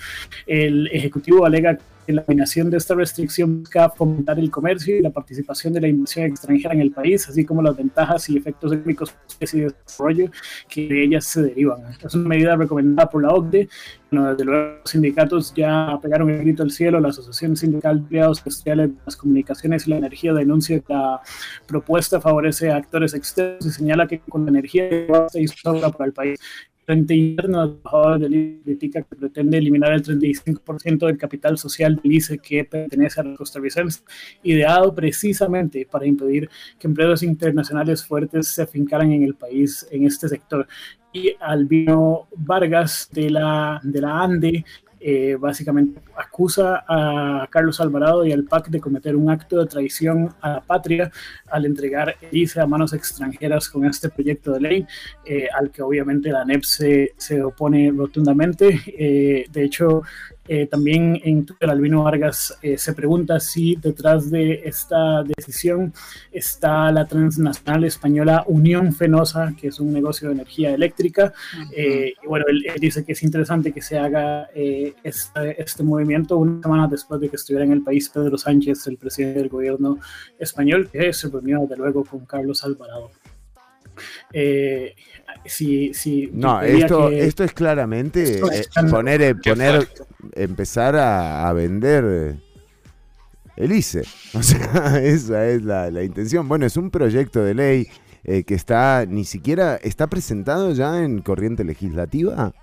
El Ejecutivo alega que la eliminación de esta restricción busca fomentar el comercio y la participación de la inversión extranjera en el país, así como las ventajas y efectos económicos y de desarrollo que de ellas se derivan. Es una medida recomendada por la OCDE. Bueno, desde luego, los sindicatos ya pegaron el grito al cielo. La Asociación Sindical de Empleados Industriales de las Comunicaciones y la Energía denuncia que la propuesta favorece a actores externos y señala que con la energía y sobra para el país Frente Interno de Trabajadores del ICE critica que pretende eliminar el 35% del capital social del ICE que pertenece a los costarricenses, ideado precisamente para impedir que empresas internacionales fuertes se afincaran en el país en este sector. Y Albino Vargas de la, de la ANDE eh, básicamente acusa a Carlos Alvarado y al PAC de cometer un acto de traición a la patria al entregar el ICE a manos extranjeras con este proyecto de ley, eh, al que obviamente la ANEP se, se opone rotundamente. Eh, de hecho, eh, también en Twitter, Albino Vargas eh, se pregunta si detrás de esta decisión está la transnacional española Unión Fenosa, que es un negocio de energía eléctrica. Eh, y bueno, él, él dice que es interesante que se haga este, este movimiento una semana después de que estuviera en el país Pedro Sánchez, el presidente del gobierno español, que se reunió desde luego con Carlos Alvarado. Eh, si, si No, esto, que- esto es claramente Esto eh, es poner, eh, poner empezar a, a vender el ICE. O sea, esa es la, la intención. Bueno, es un proyecto de ley eh, que está, ni siquiera, está presentado ya en corriente legislativa.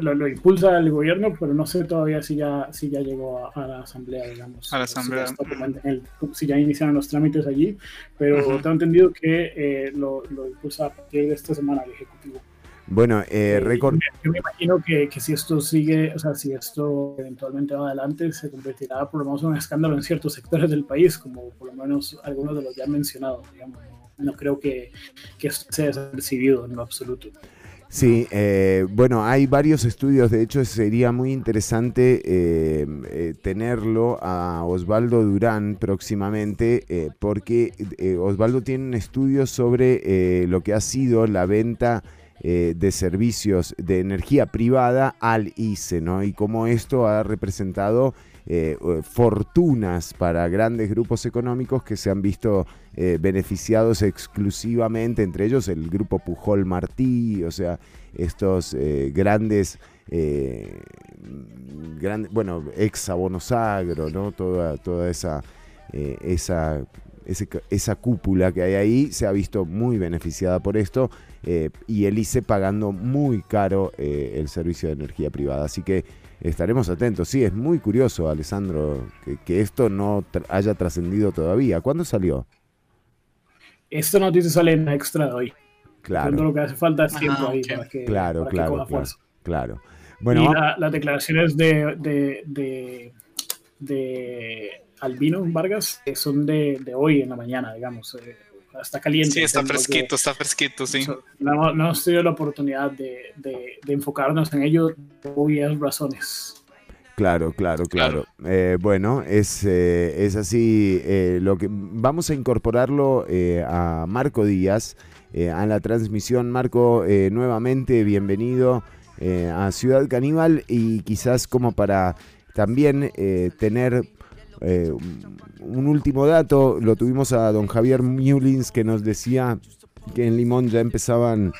Lo, lo impulsa el gobierno, pero no sé todavía si ya, si ya llegó a, a la asamblea, digamos. A la Si ya asamblea. está como en el- si ya iniciaron los trámites allí, pero Ujú. tengo entendido que eh, lo, lo impulsa a partir de esta semana el Ejecutivo. Bueno, eh, Eh, recor- Yo me imagino que, que si esto sigue, o sea, si esto eventualmente va adelante, se convertirá por lo menos en un escándalo en ciertos sectores del país, como por lo menos algunos de los ya mencionados, digamos. No, no creo que, que esto sea desapercibido en lo absoluto. Sí, eh, bueno, hay varios estudios, de hecho sería muy interesante eh, eh, tenerlo a Osvaldo Durán próximamente, eh, porque eh, Osvaldo tiene un estudio sobre lo que ha sido la venta de servicios de energía privada al ICE, ¿no? Y cómo esto ha representado fortunas para grandes grupos económicos que se han visto eh, beneficiados exclusivamente, entre ellos el grupo Pujol Martí, o sea, estos eh, grandes, eh, gran- bueno, ex agro, ¿no? Toda, toda esa, esa, esa cúpula que hay ahí se ha visto muy beneficiada por esto y el ICE pagando muy caro el servicio de energía privada. Así que estaremos atentos. Sí, es muy curioso, Alessandro, que, esto no haya trascendido todavía. ¿Cuándo salió? Esta noticia sale en extra de hoy. Claro. Lo que hace falta es tiempo Ajá, ahí ok. para que, Claro, para que claro, coja claro, fuerza. claro. Bueno, y la- las declaraciones de, de, de, de Albino Vargas son de, de hoy en la mañana, digamos. eh, está caliente. Sí, está Tengo que- fresquito, está fresquito, sí. No, hemos- no hemos tenido la oportunidad de, de- de enfocarnos en ello por obvias razones. Claro, claro, claro. Eh, bueno, es, eh, es así. eh, lo que vamos a incorporarlo eh, a Marco Díaz eh, a la transmisión. Marco, nuevamente bienvenido a Ciudad Caníbal y quizás como para también eh, tener eh, un último dato, lo tuvimos a don Javier Mullins que nos decía que en Limón ya empezaban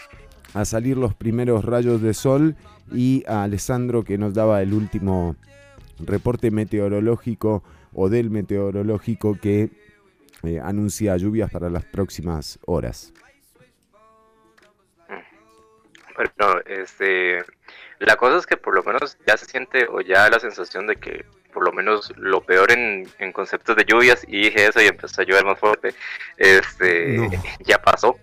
a salir los primeros rayos de sol y a Alessandro que nos daba el último reporte meteorológico o del meteorológico que eh, anuncia lluvias para las próximas horas. Bueno, este, la cosa es que por lo menos ya se siente o ya la sensación de que por lo menos lo peor en, en conceptos de lluvias, y dije eso y empezó a llover más fuerte, este, No. ya pasó.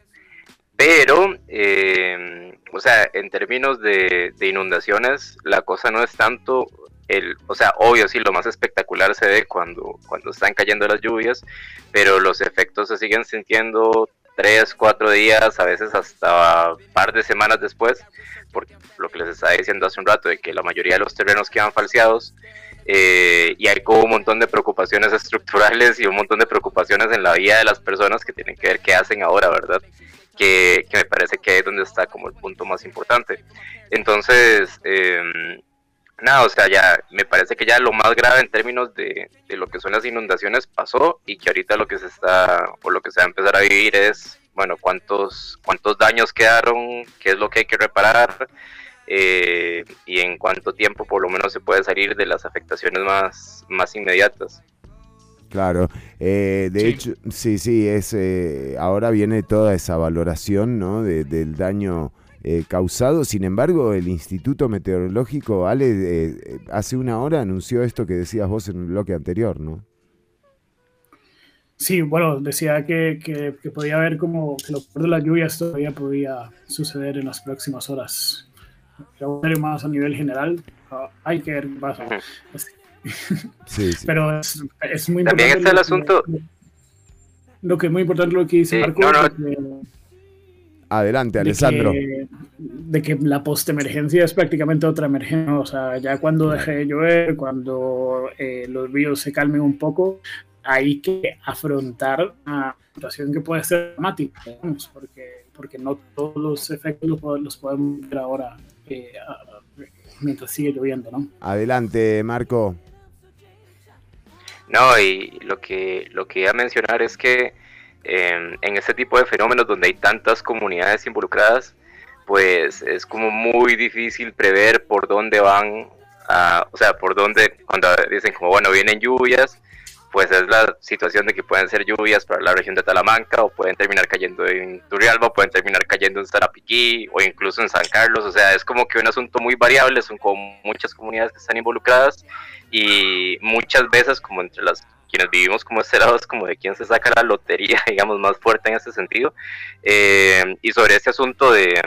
Pero, eh, o sea, en términos de, inundaciones, la cosa no es tanto el, o sea, obvio, sí, lo más espectacular se ve cuando, cuando están cayendo las lluvias, pero los efectos se siguen sintiendo tres, cuatro días, a veces hasta un par de semanas después, porque lo que les estaba diciendo hace un rato, de que la mayoría de los terrenos quedan falseados, eh, y hay como un montón de preocupaciones estructurales y un montón de preocupaciones en la vida de las personas que tienen que ver qué hacen ahora, ¿verdad? Que, me parece que es donde está como el punto más importante. Entonces, em, nada, o sea, ya me parece que ya lo más grave en términos de, de lo que son las inundaciones pasó y que ahorita lo que se está, o lo que se va a empezar a vivir es, bueno, cuántos, cuántos daños quedaron, qué es lo que hay que reparar eh, y en cuánto tiempo por lo menos se puede salir de las afectaciones más, más inmediatas. Claro, eh, de Sí. hecho, sí, sí, es, eh, ahora viene toda esa valoración ¿no? de- del daño eh, causado. Sin embargo, el Instituto Meteorológico, Ale, eh, eh, hace una hora anunció esto que decías vos en el bloque anterior, ¿no? Sí, bueno, decía que, que, que podía haber como que lo peor de las lluvias todavía podía suceder en las próximas horas. Pero más a nivel general, ah, hay que ver qué pasa. Sí, sí. Pero es, es muy También importante. está el lo que- asunto. Lo que es muy importante lo que dice Sí, Marco, no, no. de que- Adelante, de Alessandro. que, de que la postemergencia es prácticamente otra emergencia. O sea, ya cuando deje de llover, cuando eh, los ríos se calmen un poco, hay que afrontar una situación que puede ser dramática, digamos, porque, porque no todos los efectos los, pod- los podemos ver ahora eh, mientras sigue lloviendo, ¿no? Adelante, Marco. No, y lo que, lo que iba a mencionar es que eh, en este tipo de fenómenos donde hay tantas comunidades involucradas, pues es como muy difícil prever por dónde van, a- o sea, por dónde, cuando dicen como, bueno, vienen lluvias, pues es la situación de que pueden ser lluvias para la región de Talamanca o pueden terminar cayendo en Turrialba, pueden terminar cayendo en Sarapiquí o incluso en San Carlos, o sea, es como que un asunto muy variable, son como muchas comunidades que están involucradas y muchas veces como entre las quienes vivimos como este lado es como de quién se saca la lotería, digamos, más fuerte en ese sentido. Eh, y sobre este asunto de,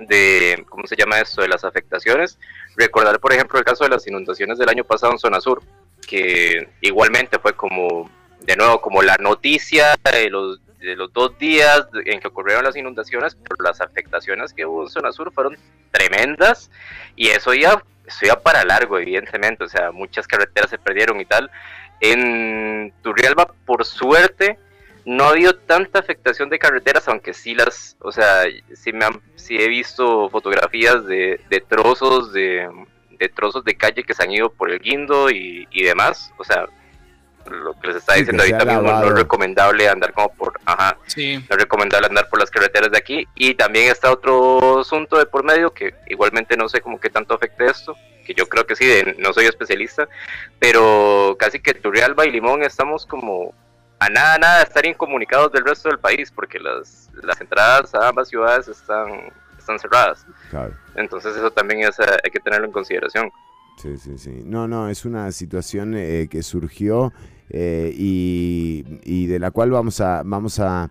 de, ¿cómo se llama esto? De las afectaciones, recordar, por ejemplo, el caso de las inundaciones del año pasado en Zona Sur, que igualmente fue como, de nuevo, como la noticia de los, de los dos días en que ocurrieron las inundaciones, pero las afectaciones que hubo en Zona Sur fueron tremendas y eso ya, eso ya para largo, evidentemente, o sea, muchas carreteras se perdieron y tal. En Turrialba, por suerte, no ha habido tanta afectación de carreteras, aunque sí las, o sea, sí, me han- sí he visto fotografías de, de trozos de, de trozos de calle que se han ido por el guindo y, y demás, o sea, lo que les está Sí, diciendo ahorita mismo no es recomendable andar como por, ajá, Sí. no es recomendable andar por las carreteras de aquí. Y también está otro asunto de por medio que igualmente no sé cómo que tanto afecte esto, que yo creo que sí, de- no soy especialista, pero casi que Turrialba y Limón estamos como a nada, nada de estar incomunicados del resto del país, porque las, las entradas a ambas ciudades están, están cerradas. Claro. Entonces eso también es, eh, hay que tenerlo en consideración. Sí, sí, sí. No, no, es una situación eh, que surgió eh, y, y de la cual vamos a, vamos a,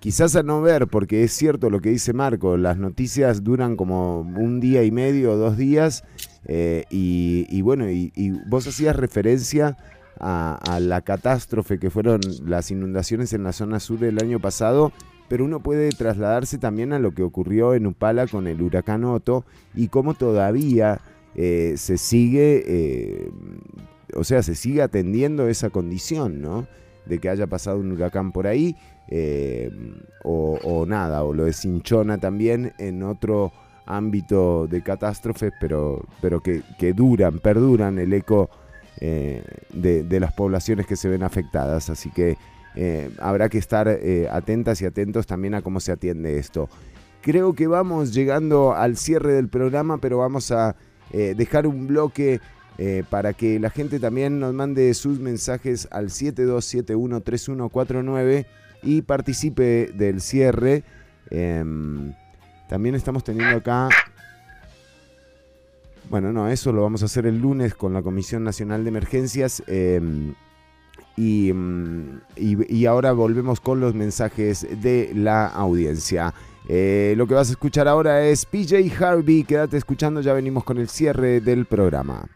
quizás a no ver, porque es cierto lo que dice Marco, las noticias duran como un día y medio o dos días eh, y, y bueno, y, y vos hacías referencia a, a la catástrofe que fueron las inundaciones en la zona sur del año pasado, pero uno puede trasladarse también a lo que ocurrió en Upala con el huracán Otto y cómo todavía eh, se sigue, eh, o sea, se sigue atendiendo esa condición, ¿no? De que haya pasado un huracán por ahí, eh, o, nada, o lo de Cinchona también en otro ámbito de catástrofes, pero, pero que, que duran, perduran el eco eh, de, de las poblaciones que se ven afectadas. Así que eh, habrá que estar eh, atentas y atentos también a cómo se atiende esto. Creo que vamos llegando al cierre del programa, pero vamos a eh, dejar un bloque para que la gente también nos mande sus mensajes al 72713149 y participe del cierre. Em, también estamos teniendo acá... Bueno, no, eso lo vamos a hacer el lunes con la Comisión Nacional de Emergencias. em, y, mm, y- y ahora volvemos con los mensajes de la audiencia. Eh, lo que vas a escuchar ahora es PJ Harvey. Quédate escuchando, ya venimos con el cierre del programa.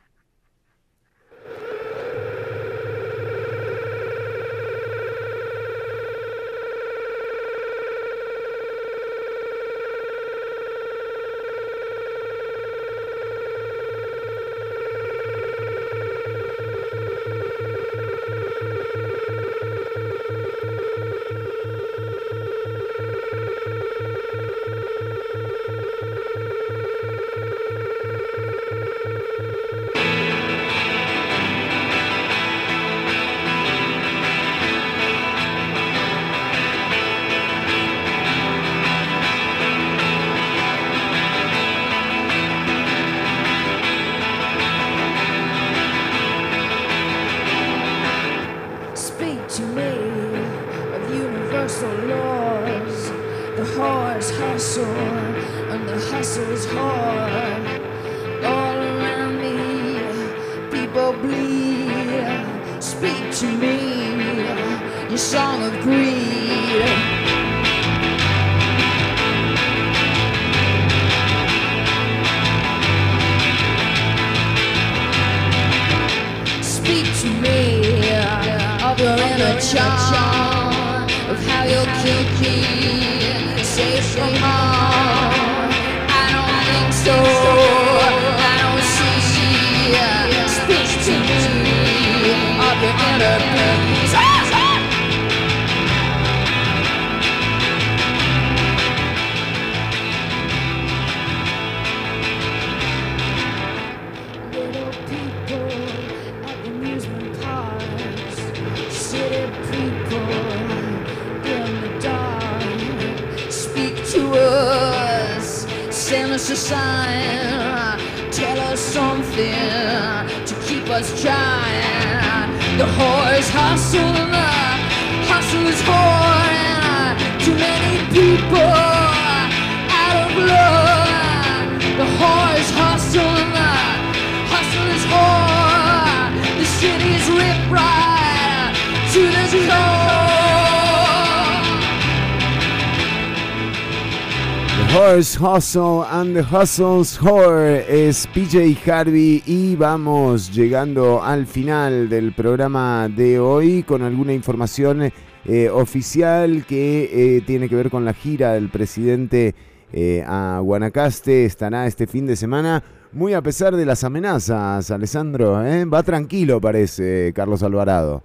Hustle and the Hustle's Whore es PJ Harvey y vamos llegando al final del programa de hoy con alguna información eh, oficial que eh, tiene que ver con la gira del presidente eh, a Guanacaste. Estará este fin de semana, muy a pesar de las amenazas, Alessandro. Va tranquilo, parece, Carlos Alvarado.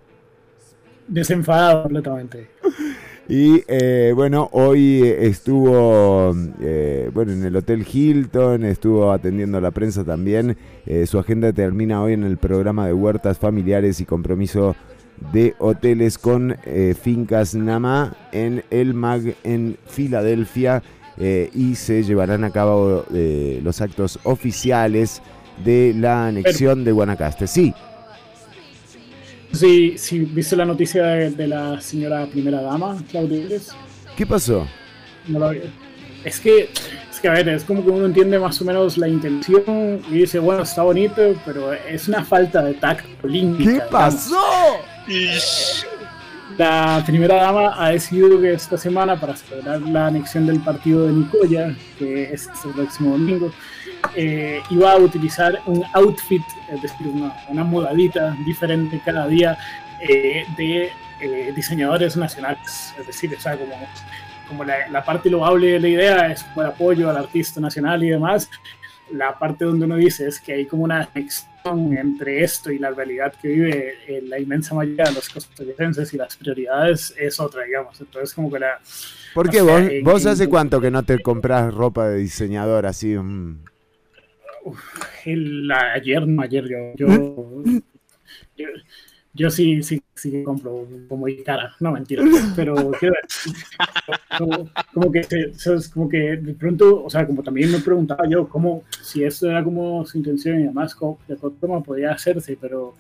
Desenfadado completamente. Y eh, bueno, hoy estuvo eh, bueno, en el Hotel Hilton, estuvo atendiendo a la prensa también. Eh, su agenda termina hoy en el programa de huertas familiares y compromiso de hoteles con eh, Fincas Nama en el MAG en Filadelfia. eh, y se llevarán a cabo eh, los actos oficiales de la anexión de Guanacaste. Sí, Sí, sí, ¿viste la noticia de, de la señora primera dama, Claudia Iglesias? ¿qué pasó? No la vi. Es que, es que, a ver, es como que uno entiende más o menos la intención y dice, bueno, está bonito, pero es una falta de tacto política. ¿Qué pasó? La primera dama ha decidido que esta semana, para celebrar la anexión del partido de Nicoya, que es este próximo domingo, eh, iba a utilizar un outfit, es decir, una, una modalita diferente cada día eh, de eh, diseñadores nacionales. Es decir, o sea, como, como la, la parte loable de la idea es como el apoyo al artista nacional y demás, la parte donde uno dice es que hay como una conexión entre esto y la realidad que vive eh, la inmensa mayoría de los costarricenses y las prioridades es otra, digamos. Entonces, como que la. ¿Por qué sea, vos, en- vos hace cuánto que no te compras ropa de diseñador así? mm? El- ayer, no ayer, yo. Yo, yo, yo sí, sí, sí compro como muy cara, no mentira, pero como, como que se- como que de pronto, o sea, como también me preguntaba yo cómo, si esto era como su intención y además cómo, forma podía hacerse, pero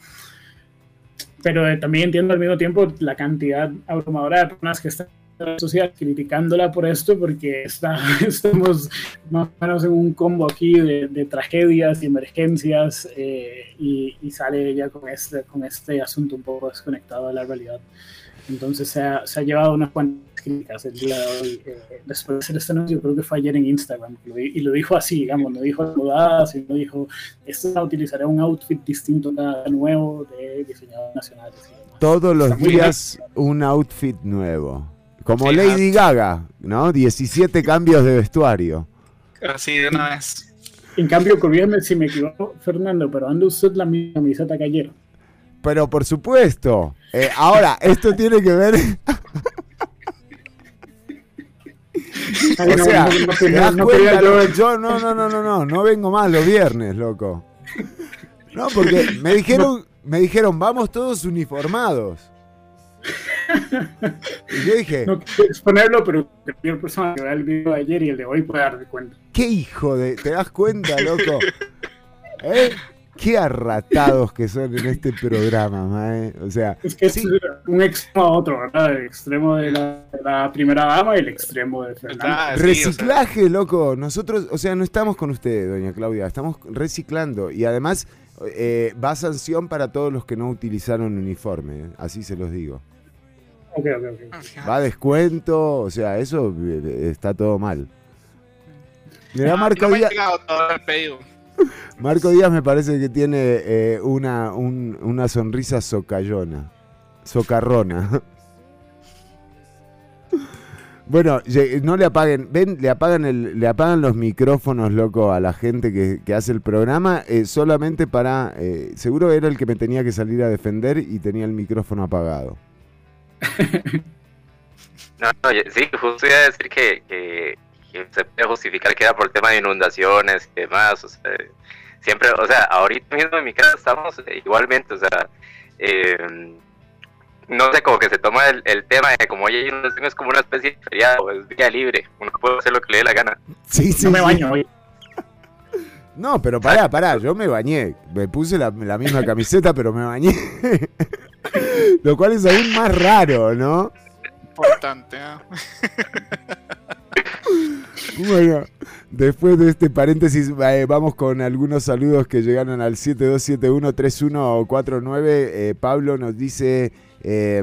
pero eh, también entiendo al mismo tiempo la cantidad abrumadora de personas que están la sociedad criticándola por esto porque está, estamos más o menos en un combo aquí de, de tragedias y emergencias eh, y, y sale ella con este, con este asunto un poco desconectado de la realidad. Entonces se ha, se ha llevado unas cuantas críticas el día de hoy. eh, después de hacer este anuncio, creo que fue ayer en Instagram, lo y lo dijo así, digamos, no dijo mudadas, sino dijo, esto utilizaré un outfit distinto cada nuevo de y demás. Todos los días un outfit nuevo. Como Sí, Lady Gaga, ¿no? 17 cambios de vestuario. Así de una vez. En cambio, corrígeme si me equivoco, Fernando, pero anda usted la misma camiseta que ayer. Pero por supuesto. eh, ahora, esto tiene que ver. O no, sea, no, no, ¿te no, das no cuenta, loco? yo no, no, no, no, no, no vengo más los viernes, loco. No, porque me dijeron, me dijeron, vamos todos uniformados. Y yo dije, No quiero exponerlo, pero cualquier persona que vea el video de ayer y el de hoy puede darse cuenta. ¿qué hijo de.? ¿Te das cuenta, loco? ¿Eh? qué arratados que son en este programa, mae. O sea, Es que es un extremo a otro, ¿verdad? El extremo de la, de la primera dama y el extremo de Fernando. reciclaje, loco. Nosotros, o sea, no estamos con usted, doña Claudia, estamos reciclando. Y además eh, va sanción para todos los que no utilizaron uniforme, así se los digo. Va descuento, o sea, eso eh, está todo mal. Mira, Marco No Díaz. Marco Díaz me parece que tiene eh, una, un- una sonrisa socallona, socarrona. Bueno, no le apaguen, ven, le apagan el, le apagan los micrófonos, loco, a la gente que, que hace el programa, eh, solamente para, eh, seguro era el que me tenía que salir a defender y tenía el micrófono apagado. No, no, sí, justo iba a decir que, que, que se puede justificar que era por el tema de inundaciones y demás, o sea, siempre, o sea, ahorita mismo en mi casa estamos eh, igualmente, o sea, eh, no sé, como que se toma el, el tema de como oye, inundación es como una especie de feriado, es día libre, uno puede hacer lo que le dé la gana. Sí, sí. No me sí. baño hoy. No, pero pará, pará, yo me bañé. Me puse la, la misma camiseta, pero me bañé. Lo cual es aún más raro, ¿no? Importante, ¿ah? Bueno, después de este paréntesis, eh, vamos con algunos saludos que llegaron al 72713149. Eh, Pablo nos dice eh,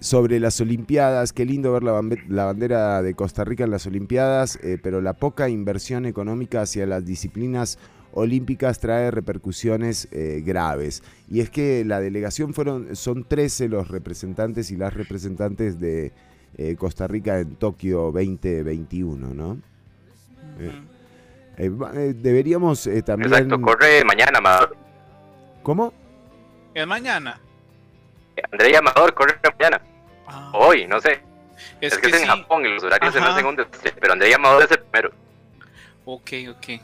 sobre las Olimpiadas, qué lindo ver la, la bandera de Costa Rica en las Olimpiadas, eh, pero la poca inversión económica hacia las disciplinas olímpicas trae repercusiones eh, graves. Y es que la delegación fueron, son 13 los representantes y las representantes de eh, Costa Rica en Tokio 2021, ¿no? Eh, deberíamos eh, también... Exacto, corre mañana, Amador. ¿Cómo? Es mañana. Andrea Amador corre mañana. Hoy, no sé. Es Es, que, que es en sí. Japón y los horarios se me hacen un desastre, pero Andrea Amador es el primero. Ok, ok.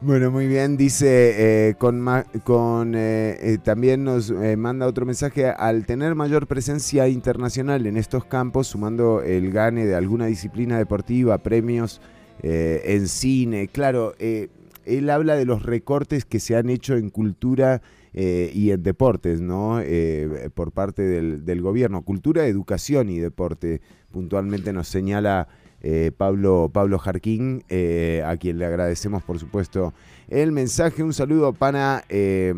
Bueno, muy bien, dice, eh, con, ma- con eh, eh, también nos eh, manda otro mensaje, al tener mayor presencia internacional en estos campos, sumando el gane de alguna disciplina deportiva, premios eh, en cine, claro, eh, él habla de los recortes que se han hecho en cultura eh, y en deportes, ¿no? Eh, por parte del, del gobierno, cultura, educación y deporte, puntualmente nos señala eh, Pablo, Pablo Jarquín, eh, a quien le agradecemos por supuesto el mensaje. Un saludo para, eh,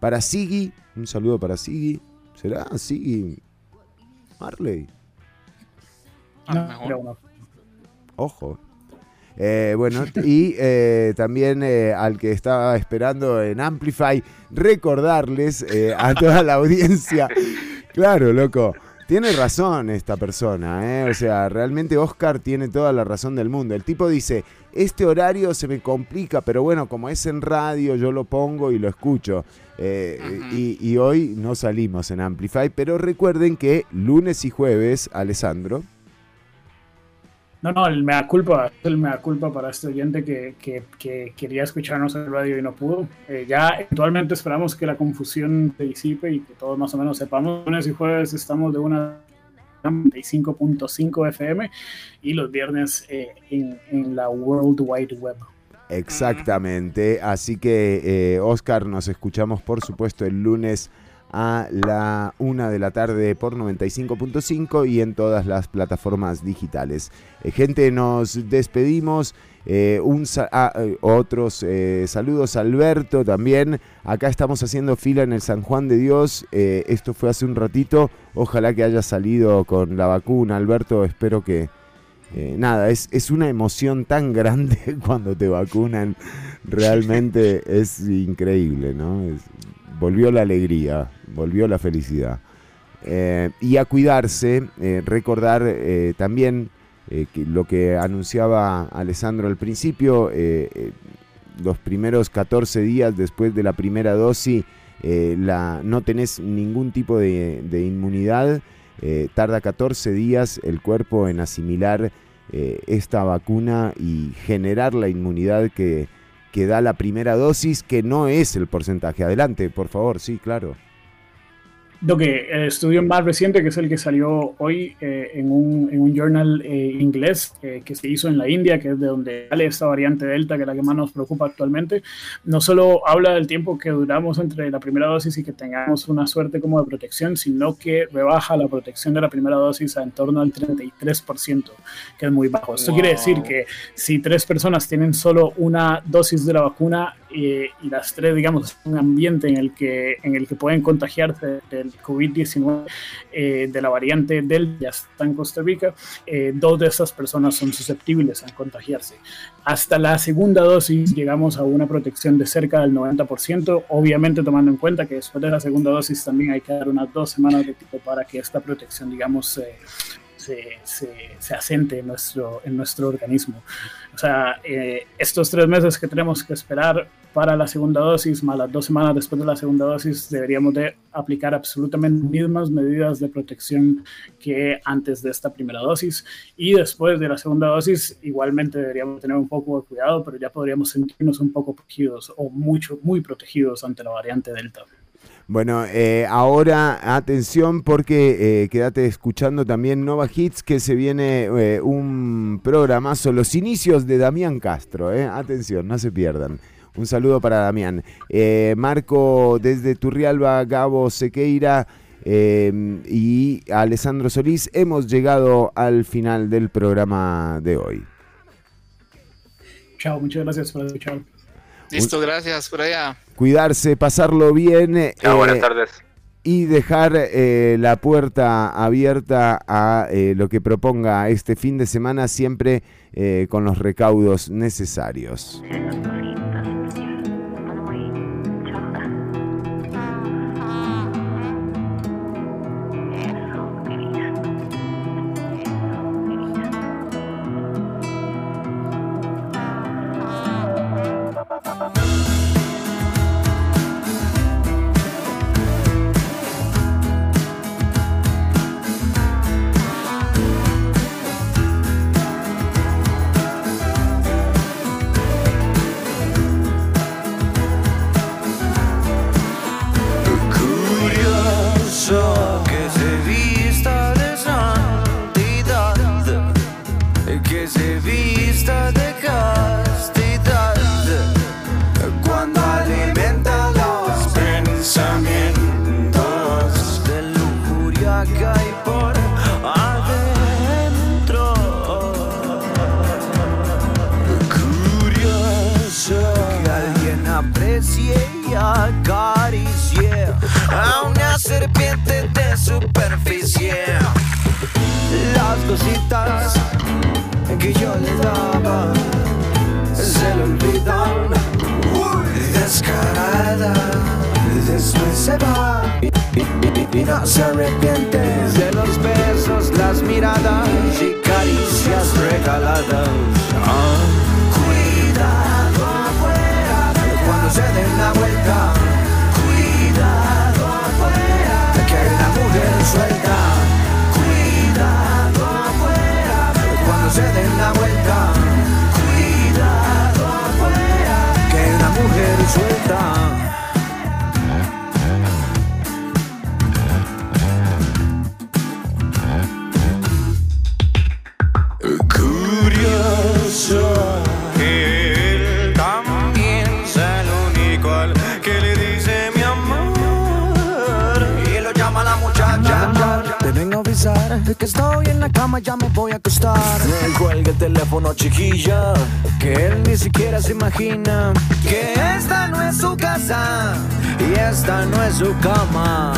para Sigi, un saludo para Sigi. ¿Será Sigi Marley? No. Ojo. Eh, bueno, y eh, también eh, al que estaba esperando en Amplify, recordarles a toda la audiencia. Claro, loco. Tiene razón esta persona, ¿eh? o sea, realmente Oscar tiene toda la razón del mundo. El tipo dice, este horario se me complica, pero bueno, como es en radio, yo lo pongo y lo escucho. Eh, y, y hoy no salimos en Amplify, pero recuerden que lunes y jueves, Alessandro, No, no, el mea culpa, el mea culpa para este oyente que, que- que quería escucharnos en el radio y no pudo. Eh, ya eventualmente esperamos que la confusión se disipe y que todos más o menos sepamos. Lunes y jueves estamos de una 95.5 FM y los viernes eh, en, en la World Wide Web. Exactamente. Así que, eh, Oscar, nos escuchamos, por supuesto, el lunes a la una de la tarde por 95.5 y en todas las plataformas digitales. Eh, gente, nos despedimos. Eh, ah, eh, otros eh, saludos Alberto también. Acá estamos haciendo fila en el San Juan de Dios. Esto fue hace un ratito. Ojalá que haya salido con la vacuna, Alberto. Espero que, nada, es, es una emoción tan grande cuando te vacunan. Realmente es increíble, ¿no? Volvió la alegría, volvió la felicidad. Eh, y a cuidarse, eh, recordar eh, también lo que anunciaba Alessandro al principio, los primeros 14 días después de la primera dosis, no tenés ningún tipo de, inmunidad, tarda 14 días el cuerpo en asimilar esta vacuna y generar la inmunidad que, que da la primera dosis, que no es el porcentaje. Adelante, por favor, sí, claro. Lo que el estudio más reciente, que es el que salió hoy eh, en, un, en, un, journal eh, inglés eh, que se hizo en la India, que es de donde sale esta variante Delta, que es la que más nos preocupa actualmente, no solo habla del tiempo que duramos entre la primera dosis y que tengamos una suerte como de protección, sino que rebaja la protección de la primera dosis a en torno al 33%, que es muy bajo. Esto quiere decir que si tres personas tienen solo una dosis de la vacuna, y, y, las tres, digamos, un ambiente en el que, en el que pueden contagiarse del COVID-19 eh, de la variante Delta, ya está en Costa Rica, eh, dos de esas personas son susceptibles a contagiarse. Hasta la segunda dosis llegamos a una protección de cerca del 90%, obviamente tomando en cuenta que después de la segunda dosis también hay que dar unas dos semanas de tiempo para que esta protección, digamos, eh, se, se, se, asente en nuestro, en nuestro organismo. O sea, eh, estos tres meses que tenemos que esperar para la segunda dosis, más las dos semanas después de la segunda dosis, deberíamos de aplicar absolutamente mismas medidas de protección que antes de esta primera dosis. Y después de la segunda dosis, igualmente deberíamos tener un poco de cuidado, pero ya podríamos sentirnos un poco protegidos o mucho, muy protegidos ante la variante Delta. Bueno, eh, ahora atención porque eh, quédate escuchando también Nova Hits que se viene eh, un programazo, los inicios de Damián Castro. Eh. Atención, no se pierdan. Un saludo para Damián. Eh, Marco desde Turrialba, Gabo Sequeira eh, y Alessandro Solís. Hemos llegado al final del programa de hoy. Chao, muchas gracias por escuchar. Listo, gracias por allá. Cuidarse, pasarlo bien. Chao, buenas tardes. Y dejar eh, la puerta abierta a eh, lo que proponga este fin de semana, siempre eh, con los recaudos necesarios. Se va y, y- y no se arrepiente de los besos, las miradas y caricias regaladas. Ah. Cuidado afuera cuando se den la vuelta. Cuidado afuera que hay una mujer suelta. Cuidado afuera cuando se den la vuelta. Cuidado afuera que hay una mujer suelta. Que estoy en la cama, ya me voy a acostar. Cuelga el teléfono, chiquilla, que él ni siquiera se imagina que esta no es su casa y esta no es su cama.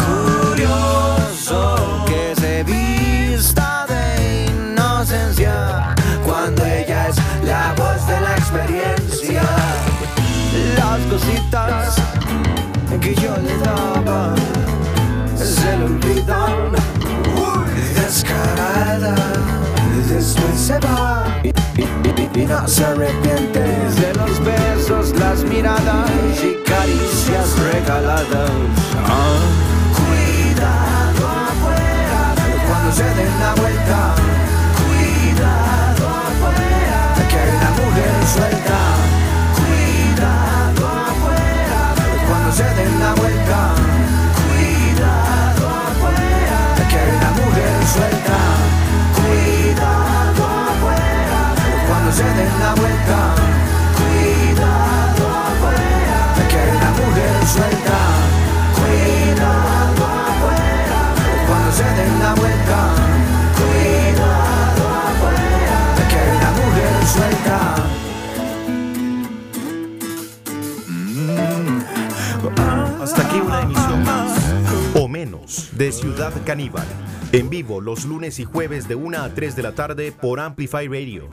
Curioso que se vista de inocencia cuando ella es la voz de la experiencia. Las cositas que yo le daba se le olvidan. Descarada, después se va y, y- y- y no se arrepiente de los besos, las miradas y caricias regaladas. Ah. Cuidado afuera cuando se den la vuelta. De Ciudad Caníbal. En vivo los lunes y jueves de 1 a 3 de la tarde por Amplify Radio.